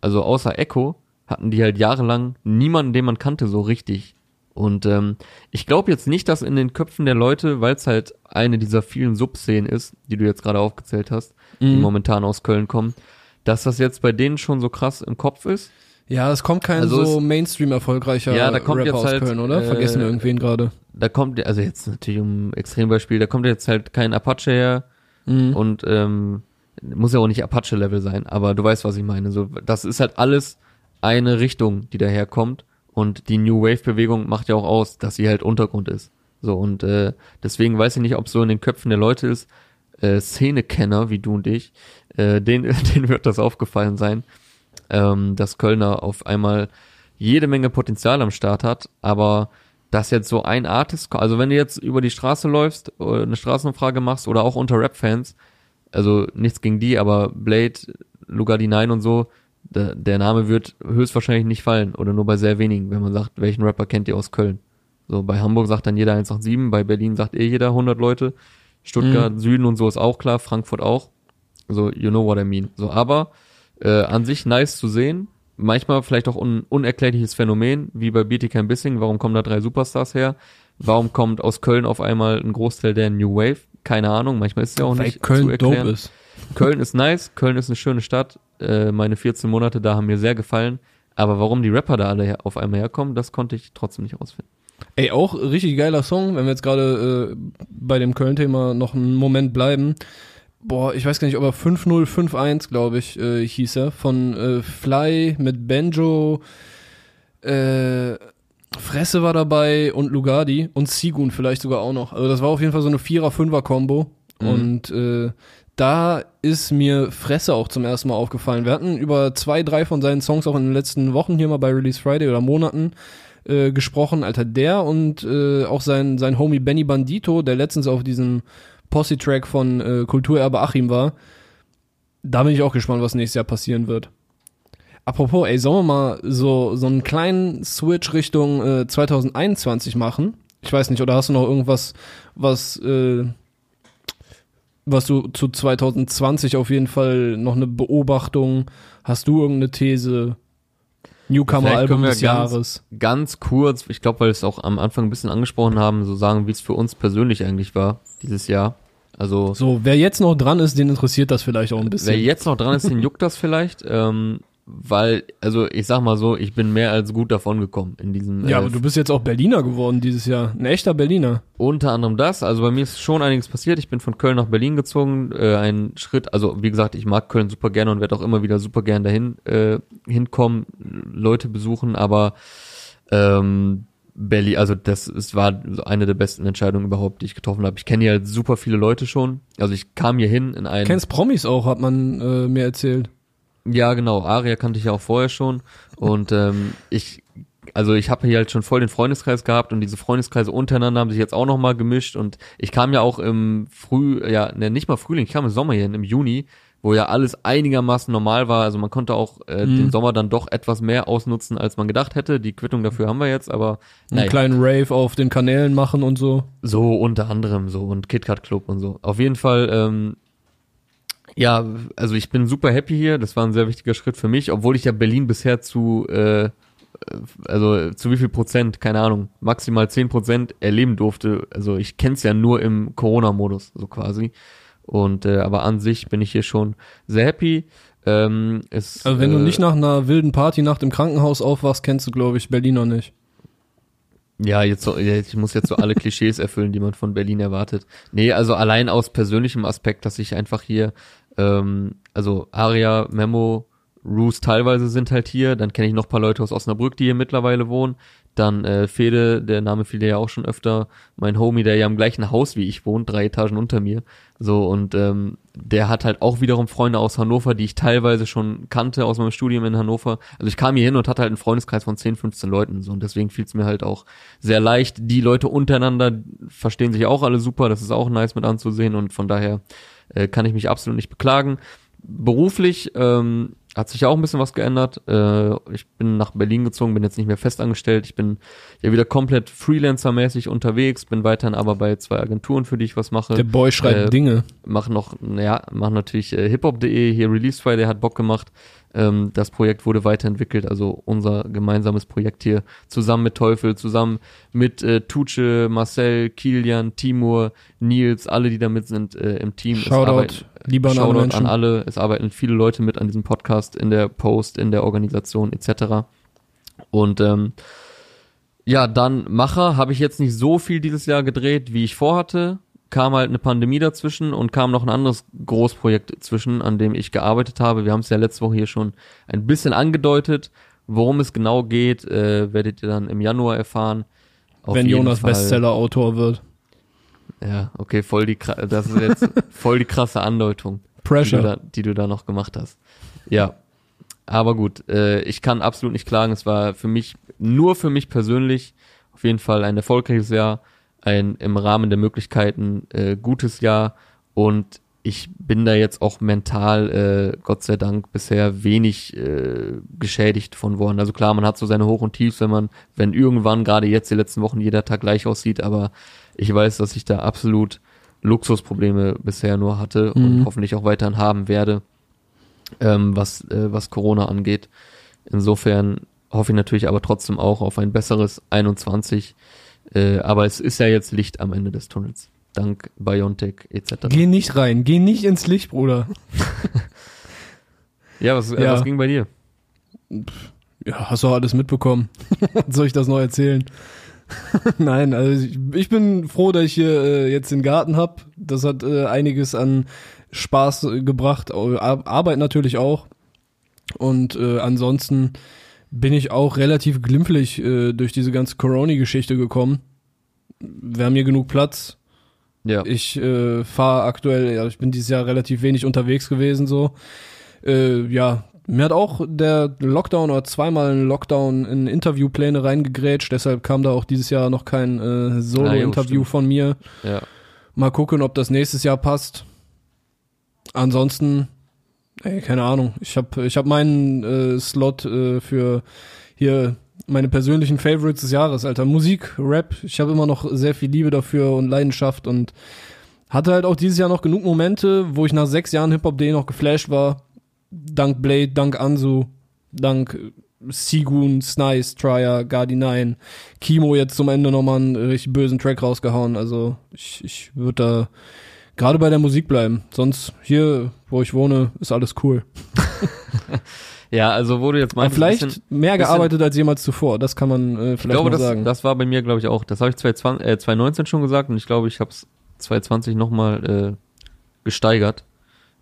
Speaker 1: also außer Echo, hatten die halt jahrelang niemanden, den man kannte, so richtig. Und ähm, ich glaube jetzt nicht, dass in den Köpfen der Leute, weil es halt eine dieser vielen Subszenen ist, die du jetzt gerade aufgezählt hast, die
Speaker 2: Mhm.
Speaker 1: momentan aus Köln kommen, dass das jetzt bei denen schon so krass im Kopf ist.
Speaker 2: Ja, es kommt kein
Speaker 1: Also
Speaker 2: so Mainstream erfolgreicher
Speaker 1: Ja, da kommt
Speaker 2: Rapper
Speaker 1: jetzt
Speaker 2: aus
Speaker 1: halt,
Speaker 2: Köln, oder?
Speaker 1: äh,
Speaker 2: Vergessen wir irgendwen gerade.
Speaker 1: Da kommt, also jetzt natürlich um Extrembeispiel, da kommt jetzt halt kein Apache her
Speaker 2: Mhm.
Speaker 1: und ähm, muss ja auch nicht Apache-Level sein, aber du weißt, was ich meine. So, das ist halt alles eine Richtung, die daherkommt und die New Wave-Bewegung macht ja auch aus, dass sie halt Untergrund ist. So und äh, deswegen weiß ich nicht, ob so in den Köpfen der Leute ist, äh, Szenekenner wie du und ich, äh, denen, denen wird das aufgefallen sein, ähm, dass Kölner auf einmal jede Menge Potenzial am Start hat, aber dass jetzt so ein Artist, also wenn du jetzt über die Straße läufst, oder eine Straßenumfrage machst oder auch unter Rap-Fans, also nichts gegen die, aber Blade, Lugardi 9 und so, der, der Name wird höchstwahrscheinlich nicht fallen oder nur bei sehr wenigen, wenn man sagt, welchen Rapper kennt ihr aus Köln. So, bei Hamburg sagt dann jeder 187, bei Berlin sagt eh jeder 100 Leute, Stuttgart, Süden und so ist auch klar, Frankfurt auch. So, you know what I mean. So, aber äh, an sich nice zu sehen. Manchmal vielleicht auch un unerklärliches Phänomen, wie bei BT Kein Bissing. Warum kommen da drei Superstars her? Warum kommt aus Köln auf einmal ein Großteil der New Wave? Keine Ahnung, manchmal ist es ja auch
Speaker 2: Weil
Speaker 1: nicht zu
Speaker 2: Köln
Speaker 1: erklären.
Speaker 2: dope ist.
Speaker 1: Köln ist nice, Köln ist eine schöne Stadt. Äh, meine 14 Monate da haben mir sehr gefallen. Aber warum die Rapper da alle auf einmal herkommen, das konnte ich trotzdem nicht rausfinden.
Speaker 2: Ey, auch richtig geiler Song, wenn wir jetzt gerade äh, bei dem Köln-Thema noch einen Moment bleiben. Boah, ich weiß gar nicht, ob er 5051, glaube ich, äh, hieß er, von äh, Fly mit Benjo, äh, Fresse war dabei und Lugardi und Sigun vielleicht sogar auch noch. Also das war auf jeden Fall so eine Vierer-Fünfer-Kombo.
Speaker 1: Mhm.
Speaker 2: Und äh, da ist mir Fresse auch zum ersten Mal aufgefallen. Wir hatten über zwei, drei von seinen Songs auch in den letzten Wochen hier mal bei Release Friday oder Monaten äh, gesprochen. Alter, der und äh, auch sein, sein Homie Benny Bandito, der letztens auf diesem Posse-Track von äh, Kulturerbe Achim war. Da bin ich auch gespannt, was nächstes Jahr passieren wird. Apropos, ey, sollen wir mal so, so einen kleinen Switch Richtung äh, 2021 machen? Ich weiß nicht, oder hast du noch irgendwas, was, äh, was du zu 2020 auf jeden Fall noch eine Beobachtung? Hast du irgendeine These? Newcomer-Album des
Speaker 1: ganz-
Speaker 2: Jahres.
Speaker 1: Ganz kurz, ich glaube, weil wir es auch am Anfang ein bisschen angesprochen haben, so sagen, wie es für uns persönlich eigentlich war, dieses Jahr. Also,
Speaker 2: So, wer jetzt noch dran ist, den interessiert das vielleicht auch ein bisschen.
Speaker 1: wer jetzt noch dran ist, den juckt das vielleicht, ähm, weil, also ich sag mal so, ich bin mehr als gut davon gekommen in diesem.
Speaker 2: ja,
Speaker 1: äh,
Speaker 2: aber du bist jetzt auch Berliner geworden dieses Jahr. Ein echter Berliner.
Speaker 1: Unter anderem das, also bei mir ist schon einiges passiert. Ich bin von Köln nach Berlin gezogen. Äh, ein Schritt, also wie gesagt, ich mag Köln super gerne und werde auch immer wieder super gern dahin äh, hinkommen, Leute besuchen, aber ähm, Berlin, also das ist, war eine der besten Entscheidungen überhaupt, die ich getroffen habe. Ich kenne hier halt super viele Leute schon. Also ich kam hier hin in ein.
Speaker 2: Kennst Promis auch, hat man äh, mir erzählt.
Speaker 1: Ja, genau. Aria kannte ich ja auch vorher schon. Und ähm, ich also ich habe hier halt schon voll den Freundeskreis gehabt und diese Freundeskreise untereinander haben sich jetzt auch nochmal gemischt und ich kam ja auch im Früh, ja, ne, nicht mal Frühling, ich kam im Sommer hier, im Juni, wo ja alles einigermaßen normal war. Also man konnte auch äh,
Speaker 2: Mhm.
Speaker 1: den Sommer dann doch etwas mehr ausnutzen, als man gedacht hätte. Die Quittung dafür haben wir jetzt, aber
Speaker 2: Einen
Speaker 1: naja,
Speaker 2: kleinen Rave auf den Kanälen machen und so.
Speaker 1: so unter anderem so und KitKat Club und so. Auf jeden Fall, ähm, ja, also ich bin super happy hier. Das war ein sehr wichtiger Schritt für mich, obwohl ich ja Berlin bisher zu, äh, also zu wie viel Prozent, keine Ahnung, maximal 10 Prozent erleben durfte. Also ich kenn's ja nur im Corona-Modus, so quasi. Und äh, aber an sich bin ich hier schon sehr happy. Ähm, es,
Speaker 2: Also wenn du
Speaker 1: äh,
Speaker 2: nicht nach einer wilden Partynacht im Krankenhaus aufwachst, kennst du, glaube ich, Berlin noch nicht.
Speaker 1: Ja, jetzt so, ja, ich muss jetzt so alle Klischees erfüllen, die man von Berlin erwartet. Nee, also allein aus persönlichem Aspekt, dass ich einfach hier, ähm, also Aria, Memo, Roos teilweise sind halt hier, dann kenne ich noch paar Leute aus Osnabrück, die hier mittlerweile wohnen. Dann äh, Fede, der Name fiel ja auch schon öfter, mein Homie, der ja im gleichen Haus wie ich wohnt, drei Etagen unter mir. So, und ähm, der hat halt auch wiederum Freunde aus Hannover, die ich teilweise schon kannte aus meinem Studium in Hannover. Also ich kam hier hin und hatte halt einen Freundeskreis von 10, 15 Leuten. So, und deswegen fiel es mir halt auch sehr leicht. Die Leute untereinander verstehen sich auch alle super, das ist auch nice mit anzusehen und von daher äh, kann ich mich absolut nicht beklagen. Beruflich ähm, hat sich ja auch ein bisschen was geändert. Äh, ich bin nach Berlin gezogen, bin jetzt nicht mehr festangestellt. Ich bin ja wieder komplett Freelancer-mäßig unterwegs, bin weiterhin aber bei zwei Agenturen, für die ich was mache
Speaker 2: Der Boy schreibt
Speaker 1: Äh,
Speaker 2: Dinge.
Speaker 1: mach noch, naja, mach natürlich äh, hiphop.de, hier Release Friday hat Bock gemacht. Ähm, das Projekt wurde weiterentwickelt, also unser gemeinsames Projekt hier zusammen mit Teufel, zusammen mit äh, Tuce, Marcel, Kilian, Timur, Nils, alle, die da mit sind äh, im Team.
Speaker 2: Shoutout,
Speaker 1: arbeiten-
Speaker 2: lieber an
Speaker 1: Shoutout
Speaker 2: Menschen.
Speaker 1: an alle. Es arbeiten viele Leute mit an diesem Podcast, in der Post, in der Organisation etc. Und ähm, ja, dann Macher habe ich jetzt nicht so viel dieses Jahr gedreht, wie ich vorhatte. Kam halt eine Pandemie dazwischen und kam noch ein anderes Großprojekt zwischen, an dem ich gearbeitet habe. Wir haben es ja letzte Woche hier schon ein bisschen angedeutet. Worum es genau geht, äh, werdet ihr dann im Januar erfahren. Auf
Speaker 2: wenn Jonas
Speaker 1: Fall-
Speaker 2: Bestseller-Autor wird.
Speaker 1: Ja, okay, voll die, das ist jetzt voll die krasse Andeutung die du,
Speaker 2: Pressure.
Speaker 1: da, die du da noch gemacht hast. Ja, aber gut, äh, ich kann absolut nicht klagen. Es war für mich, nur für mich persönlich, auf jeden Fall ein erfolgreiches Jahr, ein im Rahmen der Möglichkeiten äh, gutes Jahr und ich bin da jetzt auch mental, äh, Gott sei Dank, bisher wenig äh, geschädigt von worden. Also klar, man hat so seine Hoch- und Tiefs, wenn man, wenn irgendwann, gerade jetzt die letzten Wochen, jeder Tag gleich aussieht, aber ich weiß, dass ich da absolut Luxusprobleme bisher nur hatte und
Speaker 2: Mhm.
Speaker 1: hoffentlich auch weiterhin haben werde, ähm, was, äh, was Corona angeht. Insofern hoffe ich natürlich aber trotzdem auch auf ein besseres 21. Äh, aber es ist ja jetzt Licht am Ende des Tunnels. Dank Biontech etc.
Speaker 2: Geh nicht rein, geh nicht ins Licht, Bruder.
Speaker 1: Ja, was, äh,
Speaker 2: Ja.
Speaker 1: was ging bei dir?
Speaker 2: Ja, hast du alles mitbekommen. Soll ich das noch erzählen? Nein, also ich, ich bin froh, dass ich hier äh, jetzt den Garten hab. Das hat äh, einiges an Spaß äh, gebracht, Ar Arbeit natürlich auch. Und äh, ansonsten bin ich auch relativ glimpflich äh, durch diese ganze Corona-Geschichte gekommen. Wir haben hier genug Platz.
Speaker 1: Ja.
Speaker 2: Ich äh, fahre aktuell, ja, ich bin dieses Jahr relativ wenig unterwegs gewesen so. Äh, ja, mir hat auch der Lockdown oder zweimal ein Lockdown in Interviewpläne reingegrätscht, deshalb kam da auch dieses Jahr noch kein äh, Solo-Interview
Speaker 1: stimmt.
Speaker 2: von mir.
Speaker 1: ja.
Speaker 2: Mal gucken, ob das nächstes Jahr passt. Ansonsten, ey, keine Ahnung. Ich habe ich hab meinen äh, Slot äh, für hier meine persönlichen Favorites des Jahres, Alter. Musik, Rap. Ich habe immer noch sehr viel Liebe dafür und Leidenschaft und hatte halt auch dieses Jahr noch genug Momente, wo ich nach sechs Jahren Hip-Hop.de noch geflasht war. Dank Blade, dank Ansu, dank Sigun, Snice, Trier, Guardi 9, Kimo jetzt zum Ende nochmal einen richtig bösen Track rausgehauen. Also ich, ich würde da gerade bei der Musik bleiben. Sonst hier, wo ich wohne, ist alles cool.
Speaker 1: ja, also wo du jetzt meinst,
Speaker 2: vielleicht
Speaker 1: bisschen-
Speaker 2: mehr gearbeitet als jemals zuvor. Das kann man äh,
Speaker 1: ich
Speaker 2: vielleicht
Speaker 1: glaube,
Speaker 2: mal
Speaker 1: das,
Speaker 2: sagen.
Speaker 1: das war bei mir, glaube ich, auch. Das habe ich 2020, äh, 2019 schon gesagt und ich glaube, ich habe es 2020 nochmal äh, gesteigert,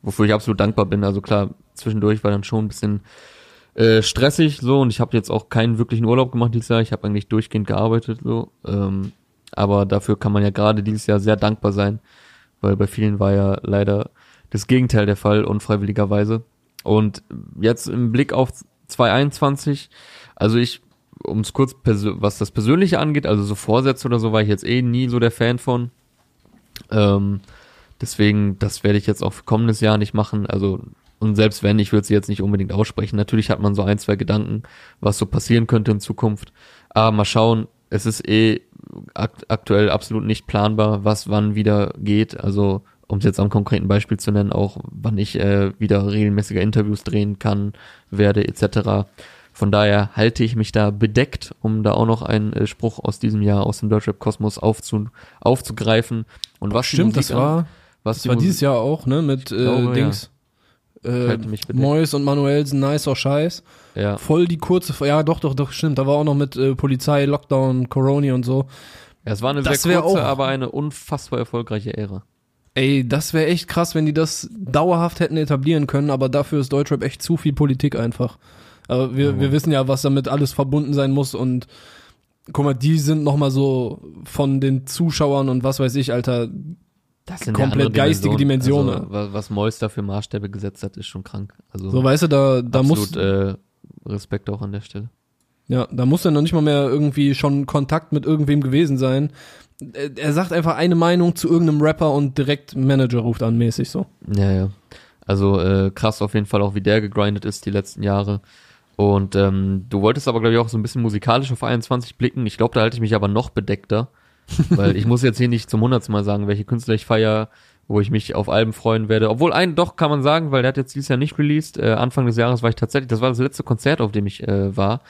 Speaker 1: wofür ich absolut dankbar bin. Also klar, zwischendurch war dann schon ein bisschen äh, stressig so und ich habe jetzt auch keinen wirklichen Urlaub gemacht dieses Jahr. Ich habe eigentlich durchgehend gearbeitet so. Ähm, aber dafür kann man ja gerade dieses Jahr sehr dankbar sein, weil bei vielen war ja leider das Gegenteil der Fall, unfreiwilligerweise. Und jetzt im Blick auf 2021, also ich um es kurz, was das Persönliche angeht, also so Vorsätze oder so, war ich jetzt eh nie so der Fan von. Ähm, deswegen, das werde ich jetzt auch für kommendes Jahr nicht machen. Also, und selbst wenn, ich würde sie jetzt nicht unbedingt aussprechen. Natürlich hat man so ein, zwei Gedanken, was so passieren könnte in Zukunft. Aber mal schauen, es ist eh akt aktuell absolut nicht planbar, was wann wieder geht. Also, um es jetzt am konkreten Beispiel zu nennen, auch wann ich äh, wieder regelmäßiger Interviews drehen kann, werde, etc. Von daher halte ich mich da bedeckt, um da auch noch einen äh, Spruch aus diesem Jahr aus dem Deutschrap-Kosmos aufzu aufzugreifen. Und was
Speaker 2: Stimmt, das war, an, was das war dieses Jahr auch, ne, mit äh, glaube, Dings. Ja. Äh, Mois und Manuelsen, nicer Scheiß. Ja. Voll die kurze, ja doch, doch, doch, stimmt. Da war auch noch mit äh, Polizei, Lockdown, Corona und so.
Speaker 1: Ja, es war eine das sehr kurze, auch, aber eine unfassbar erfolgreiche Ära.
Speaker 2: Ey, das wäre echt krass, wenn die das dauerhaft hätten etablieren können, aber dafür ist Deutschrap echt zu viel Politik einfach. Aber wir, oh. wir wissen ja, was damit alles verbunden sein muss und guck mal, die sind nochmal so von den Zuschauern und was weiß ich, Alter, das sind komplett geistige Dimensionen.
Speaker 1: Also, was, was Mois da für Maßstäbe gesetzt hat, ist schon krank. Also
Speaker 2: so weißt du, da, da absolut, muss
Speaker 1: äh, Respekt auch an der Stelle.
Speaker 2: Ja, da muss er noch nicht mal mehr irgendwie schon Kontakt mit irgendwem gewesen sein. Er sagt einfach eine Meinung zu irgendeinem Rapper und direkt Manager ruft an, mäßig so.
Speaker 1: Ja, ja. Also äh, krass auf jeden Fall auch, wie der gegrindet ist die letzten Jahre. Und ähm, du wolltest aber, glaube ich, auch so ein bisschen musikalisch auf 21 blicken. Ich glaube, da halte ich mich aber noch bedeckter. Weil ich muss jetzt hier nicht zum hundertsten Mal sagen, welche Künstler ich feier, wo ich mich auf Alben freuen werde. Obwohl einen doch kann man sagen, weil der hat jetzt dieses Jahr nicht released. Äh, Anfang des Jahres war ich tatsächlich, das war das letzte Konzert, auf dem ich äh, war,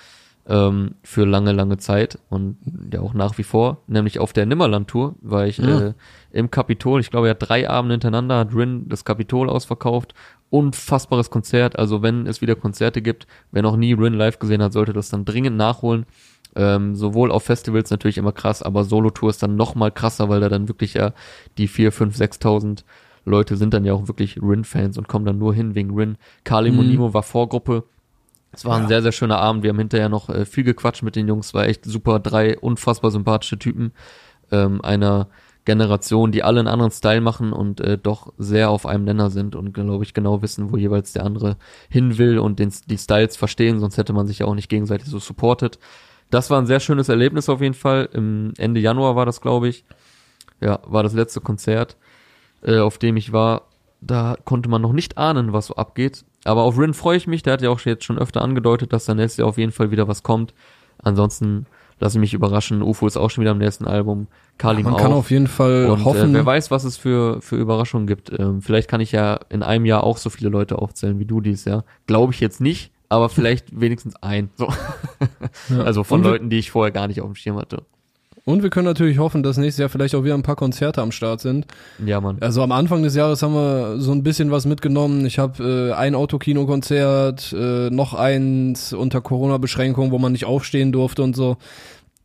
Speaker 1: ähm, für lange, lange Zeit und ja auch nach wie vor, nämlich auf der Nimmerland-Tour war ich ja. äh, im Kapitol. Ich glaube, er hat drei Abende hintereinander, hat Rin das Kapitol ausverkauft unfassbares Konzert. Also wenn es wieder Konzerte gibt, wer noch nie Rin live gesehen hat, sollte das dann dringend nachholen. Ähm, sowohl auf Festivals natürlich immer krass, aber Solo-Tour ist dann noch mal krasser, weil da dann wirklich ja die vier, fünf, sechstausend Leute sind dann ja auch wirklich Rin-Fans und kommen dann nur hin wegen Rin. Kali mhm. Monimo war Vorgruppe. Es war ja. ein sehr, sehr schöner Abend. Wir haben hinterher noch äh, viel gequatscht mit den Jungs. War echt super. Drei unfassbar sympathische Typen. Ähm, einer Generation, die alle einen anderen Style machen und äh, doch sehr auf einem Nenner sind und glaube ich genau wissen, wo jeweils der andere hin will und den, die Styles verstehen, sonst hätte man sich ja auch nicht gegenseitig so supportet. Das war ein sehr schönes Erlebnis auf jeden Fall. Im Ende Januar war das, glaube ich. Ja, war das letzte Konzert, äh, auf dem ich war. Da konnte man noch nicht ahnen, was so abgeht. Aber auf Rin freue ich mich. Der hat ja auch jetzt schon öfter angedeutet, dass da nächstes Jahr auf jeden Fall wieder was kommt. Ansonsten lasse ich mich überraschen. UFO ist auch schon wieder am nächsten Album. Kalim
Speaker 2: ja, man
Speaker 1: auch.
Speaker 2: kann auf jeden Fall und, hoffen.
Speaker 1: Äh, wer weiß, was es für, für Überraschungen gibt. Ähm, vielleicht kann ich ja in einem Jahr auch so viele Leute aufzählen wie du dies Jahr. Glaube ich jetzt nicht, aber vielleicht wenigstens ein. So. Ja. Also von Leuten, die ich vorher gar nicht auf dem Schirm hatte.
Speaker 2: Und wir können natürlich hoffen, dass nächstes Jahr vielleicht auch wieder ein paar Konzerte am Start sind. Ja, Mann. Also am Anfang des Jahres haben wir so ein bisschen was mitgenommen. Ich habe äh, ein Autokino-Konzert, äh, noch eins unter Corona-Beschränkungen, wo man nicht aufstehen durfte und so.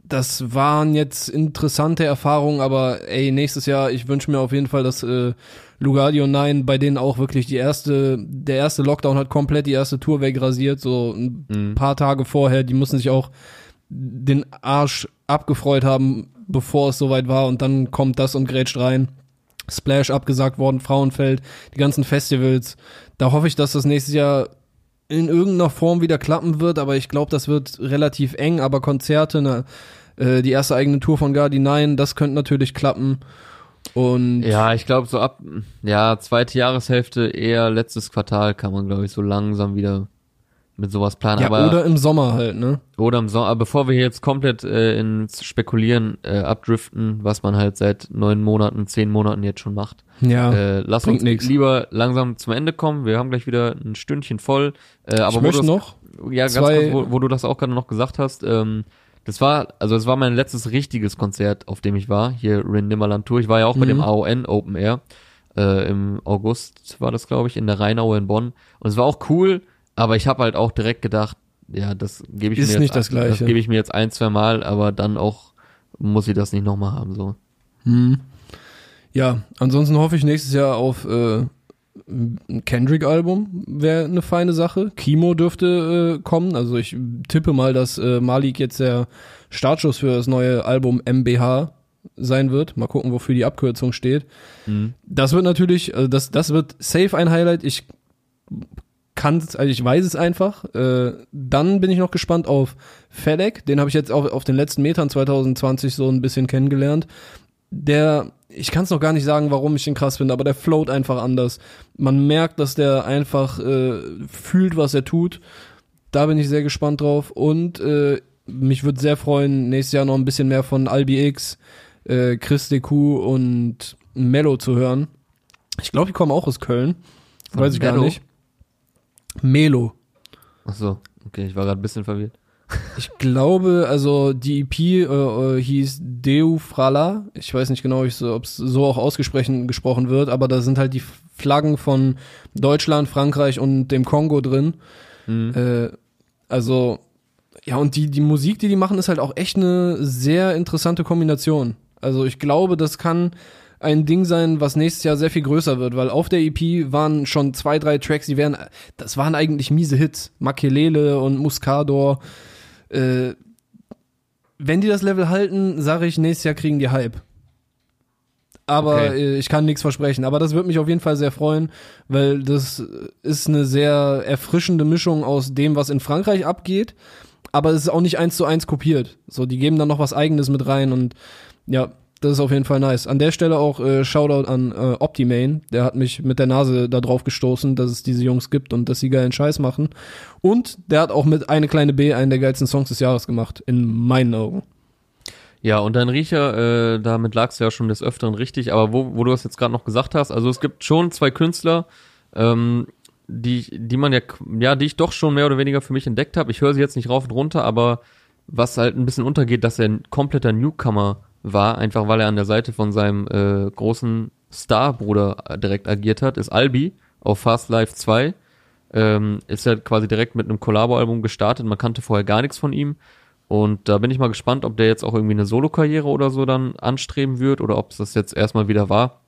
Speaker 2: Das waren jetzt interessante Erfahrungen, aber ey, nächstes Jahr, ich wünsche mir auf jeden Fall, dass äh, Lugardio 9 bei denen auch wirklich die erste, der erste Lockdown hat komplett die erste Tour wegrasiert, so ein mhm. paar Tage vorher, die mussten sich auch den Arsch abgefreut haben, bevor es soweit war und dann kommt das und grätscht rein. Splash abgesagt worden, Frauenfeld, die ganzen Festivals. Da hoffe ich, dass das nächstes Jahr in irgendeiner Form wieder klappen wird, aber ich glaube, das wird relativ eng, aber Konzerte, ne, äh, die erste eigene Tour von Gardi 9, das könnte natürlich klappen. Und
Speaker 1: ja, ich glaube so ab ja, zweite Jahreshälfte eher letztes Quartal kann man glaube ich so langsam wieder mit sowas planen.
Speaker 2: Ja, aber, oder im Sommer halt, ne?
Speaker 1: Oder im Sommer. Aber bevor wir jetzt komplett äh, ins Spekulieren äh, abdriften, was man halt seit neun Monaten, zehn Monaten jetzt schon macht. Ja. Äh, lass uns nix. lieber langsam zum Ende kommen. Wir haben gleich wieder ein Stündchen voll.
Speaker 2: Äh, aber ich möchte noch.
Speaker 1: Ja, ganz kurz, wo, wo, du das auch gerade noch gesagt hast. Ähm, das war, also es war mein letztes richtiges Konzert, auf dem ich war, hier Rin Nimmerland Tour. Ich war ja auch mhm. bei dem AON Open Air. Äh, Im August war das, glaube ich, in der Rheinaue in Bonn. Und es war auch cool, aber ich habe halt auch direkt gedacht, ja, das gebe ich
Speaker 2: Ist
Speaker 1: mir
Speaker 2: nicht jetzt, das gleiche. Das
Speaker 1: gebe ich mir jetzt ein, zwei Mal, aber dann auch muss ich das nicht nochmal haben, so.
Speaker 2: Hm. Ja, ansonsten hoffe ich nächstes Jahr auf äh, ein Kendrick-Album, wäre eine feine Sache. Kimo dürfte äh, kommen, also ich tippe mal, dass äh, Malik jetzt der Startschuss für das neue Album MBH sein wird. Mal gucken, wofür die Abkürzung steht. Mhm. Das wird natürlich, also das, das wird safe ein Highlight. Ich kann also ich weiß es einfach. Äh, dann bin ich noch gespannt auf Fedek, den habe ich jetzt auch auf den letzten Metern 2020 so ein bisschen kennengelernt. Der, ich kann es noch gar nicht sagen, warum ich den krass finde, aber der float einfach anders. Man merkt, dass der einfach äh, fühlt, was er tut. Da bin ich sehr gespannt drauf. Und äh, mich würde sehr freuen, nächstes Jahr noch ein bisschen mehr von Albi X, äh, Chris Deku und Mello zu hören. Ich glaube, die kommen auch aus Köln.
Speaker 1: Von
Speaker 2: Weiß ich gar
Speaker 1: Mello?
Speaker 2: nicht. Melo.
Speaker 1: Ach so, okay, ich war gerade ein bisschen verwirrt.
Speaker 2: Ich glaube, also die EP äh, äh, hieß Deu Frala. Ich weiß nicht genau, ob es so auch ausgesprochen gesprochen wird, aber da sind halt die Flaggen von Deutschland, Frankreich und dem Kongo drin.
Speaker 1: Mhm.
Speaker 2: Äh, also, ja, und die, die Musik, die die machen, ist halt auch echt eine sehr interessante Kombination. Also ich glaube, das kann ein Ding sein, was nächstes Jahr sehr viel größer wird, weil auf der EP waren schon zwei, drei Tracks, die wären, das waren eigentlich miese Hits. Makelele und Muscador. Äh, wenn die das Level halten, sage ich, nächstes Jahr kriegen die Hype. Aber
Speaker 1: Okay.
Speaker 2: äh, ich kann nichts versprechen. Aber das würde mich auf jeden Fall sehr freuen, weil das ist eine sehr erfrischende Mischung aus dem, was in Frankreich abgeht. Aber es ist auch nicht eins zu eins kopiert. So, die geben dann noch was Eigenes mit rein und ja, das ist auf jeden Fall nice. An der Stelle auch äh, Shoutout an äh, Optimane. Der hat mich mit der Nase da drauf gestoßen, dass es diese Jungs gibt und dass sie geilen Scheiß machen. Und der hat auch mit eine kleine B einen der geilsten Songs des Jahres gemacht, in meinen Augen.
Speaker 1: Ja, und dein Riecher, äh, damit lagst du ja schon des Öfteren richtig, aber wo, wo du das jetzt gerade noch gesagt hast, also es gibt schon zwei Künstler, ähm, die, die man ja, ja, die ich doch schon mehr oder weniger für mich entdeckt habe. Ich höre sie jetzt nicht rauf und runter, aber was halt ein bisschen untergeht, dass er ein kompletter Newcomer war, einfach weil er an der Seite von seinem äh, großen Starbruder direkt agiert hat, ist Albi auf Fast Life 2. Ähm, ist er quasi direkt mit einem Collabo-Album gestartet. Man kannte vorher gar nichts von ihm. Und da bin ich mal gespannt, ob der jetzt auch irgendwie eine Solo-Karriere oder so dann anstreben wird oder ob es das jetzt erstmal wieder war.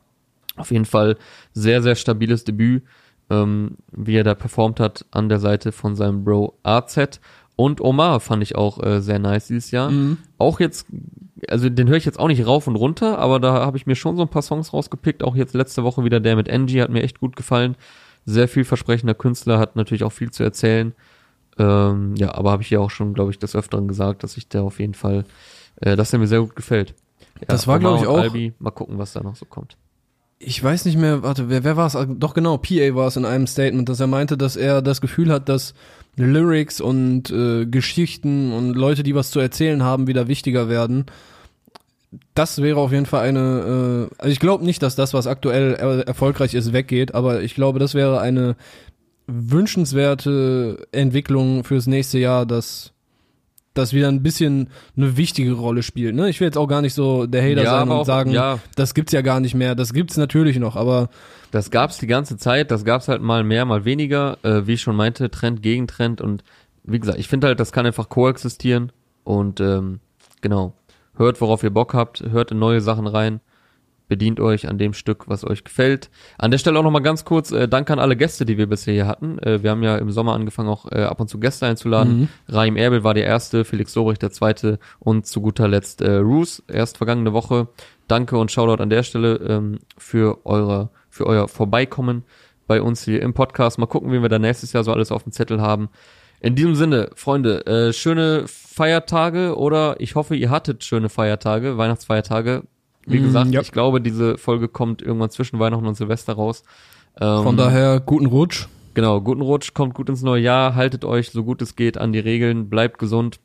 Speaker 1: Auf jeden Fall sehr, sehr stabiles Debüt, ähm, wie er da performt hat an der Seite von seinem Bro AZ. Und Omar fand ich auch äh, sehr nice dieses Jahr. Auch jetzt, also den höre ich jetzt auch nicht rauf und runter, aber da habe ich mir schon so ein paar Songs rausgepickt. Auch jetzt letzte Woche wieder der mit Angie hat mir echt gut gefallen. Sehr vielversprechender Künstler, hat natürlich auch viel zu erzählen. Ähm, ja, aber habe ich ja auch schon, glaube ich, des Öfteren gesagt, dass ich der auf jeden Fall, äh, dass er mir sehr gut gefällt. Ja,
Speaker 2: Das war,
Speaker 1: Omar
Speaker 2: glaub ich, auch-
Speaker 1: Albi, mal gucken, was da noch so kommt.
Speaker 2: Ich weiß nicht mehr, warte, wer, wer war es? Doch genau, PA war es in einem Statement, dass er meinte, dass er das Gefühl hat, dass Lyrics und äh, Geschichten und Leute, die was zu erzählen haben, wieder wichtiger werden. Das wäre auf jeden Fall eine, äh, also ich glaube nicht, dass das, was aktuell er erfolgreich ist, weggeht, aber ich glaube, das wäre eine wünschenswerte Entwicklung fürs nächste Jahr, dass das wieder ein bisschen eine wichtige Rolle spielt. Ne? Ich will jetzt auch gar nicht so der Hater sein
Speaker 1: aber
Speaker 2: und
Speaker 1: auch,
Speaker 2: sagen,
Speaker 1: ja,
Speaker 2: das gibt's ja gar nicht mehr. Das gibt's natürlich noch, aber
Speaker 1: Das gab's die ganze Zeit, das gab's halt mal mehr, mal weniger, äh, wie ich schon meinte, Trend gegen Trend und wie gesagt, ich finde halt, das kann einfach koexistieren und ähm, genau, hört, worauf ihr Bock habt, hört in neue Sachen rein, bedient euch an dem Stück, was euch gefällt. An der Stelle auch nochmal ganz kurz, äh, Dank an alle Gäste, die wir bisher hier hatten. Äh, wir haben ja im Sommer angefangen, auch äh, ab und zu Gäste einzuladen.
Speaker 2: Mhm.
Speaker 1: Raim Erbel war der erste, Felix Sorich der zweite und zu guter Letzt äh, Roos, erst vergangene Woche. Danke und Shoutout an der Stelle ähm, für eure, für euer Vorbeikommen bei uns hier im Podcast. Mal gucken, wie wir da nächstes Jahr so alles auf dem Zettel haben. In diesem Sinne, Freunde, äh, schöne Feiertage oder ich hoffe, ihr hattet schöne Feiertage, Weihnachtsfeiertage. Wie
Speaker 2: Mm,
Speaker 1: gesagt,
Speaker 2: ja.
Speaker 1: ich glaube, diese Folge kommt irgendwann zwischen Weihnachten und Silvester raus. Ähm,
Speaker 2: von daher guten Rutsch.
Speaker 1: Genau, guten Rutsch, kommt gut ins neue Jahr, haltet euch so gut es geht an die Regeln, bleibt gesund.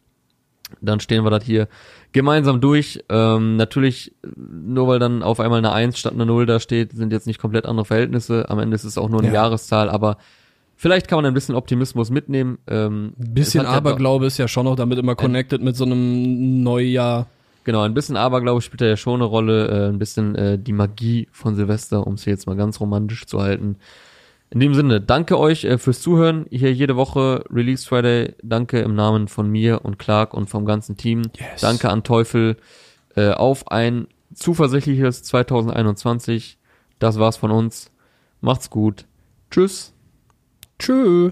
Speaker 1: Dann stehen wir das hier gemeinsam durch. Ähm, natürlich, nur weil dann auf einmal eine 1 statt eine 0 da steht, sind jetzt nicht komplett andere Verhältnisse. Am Ende ist es auch nur eine
Speaker 2: Ja.
Speaker 1: Jahreszahl, aber vielleicht kann man ein bisschen Optimismus mitnehmen. Ähm,
Speaker 2: Ein bisschen
Speaker 1: hat ja
Speaker 2: Aberglaube ist ja schon noch damit immer connected mit so einem Neujahr.
Speaker 1: Genau, ein bisschen Aberglaube spielt da ja schon eine Rolle, äh, ein bisschen äh, die Magie von Silvester, um es hier jetzt mal ganz romantisch zu halten. In dem Sinne, danke euch äh, fürs Zuhören. Hier jede Woche Release Friday. Danke im Namen von mir und Clark und vom ganzen Team.
Speaker 2: Yes.
Speaker 1: Danke an Teufel äh, auf ein zuversichtliches 2021. Das war's von uns. Macht's gut. Tschüss.
Speaker 2: Tschö.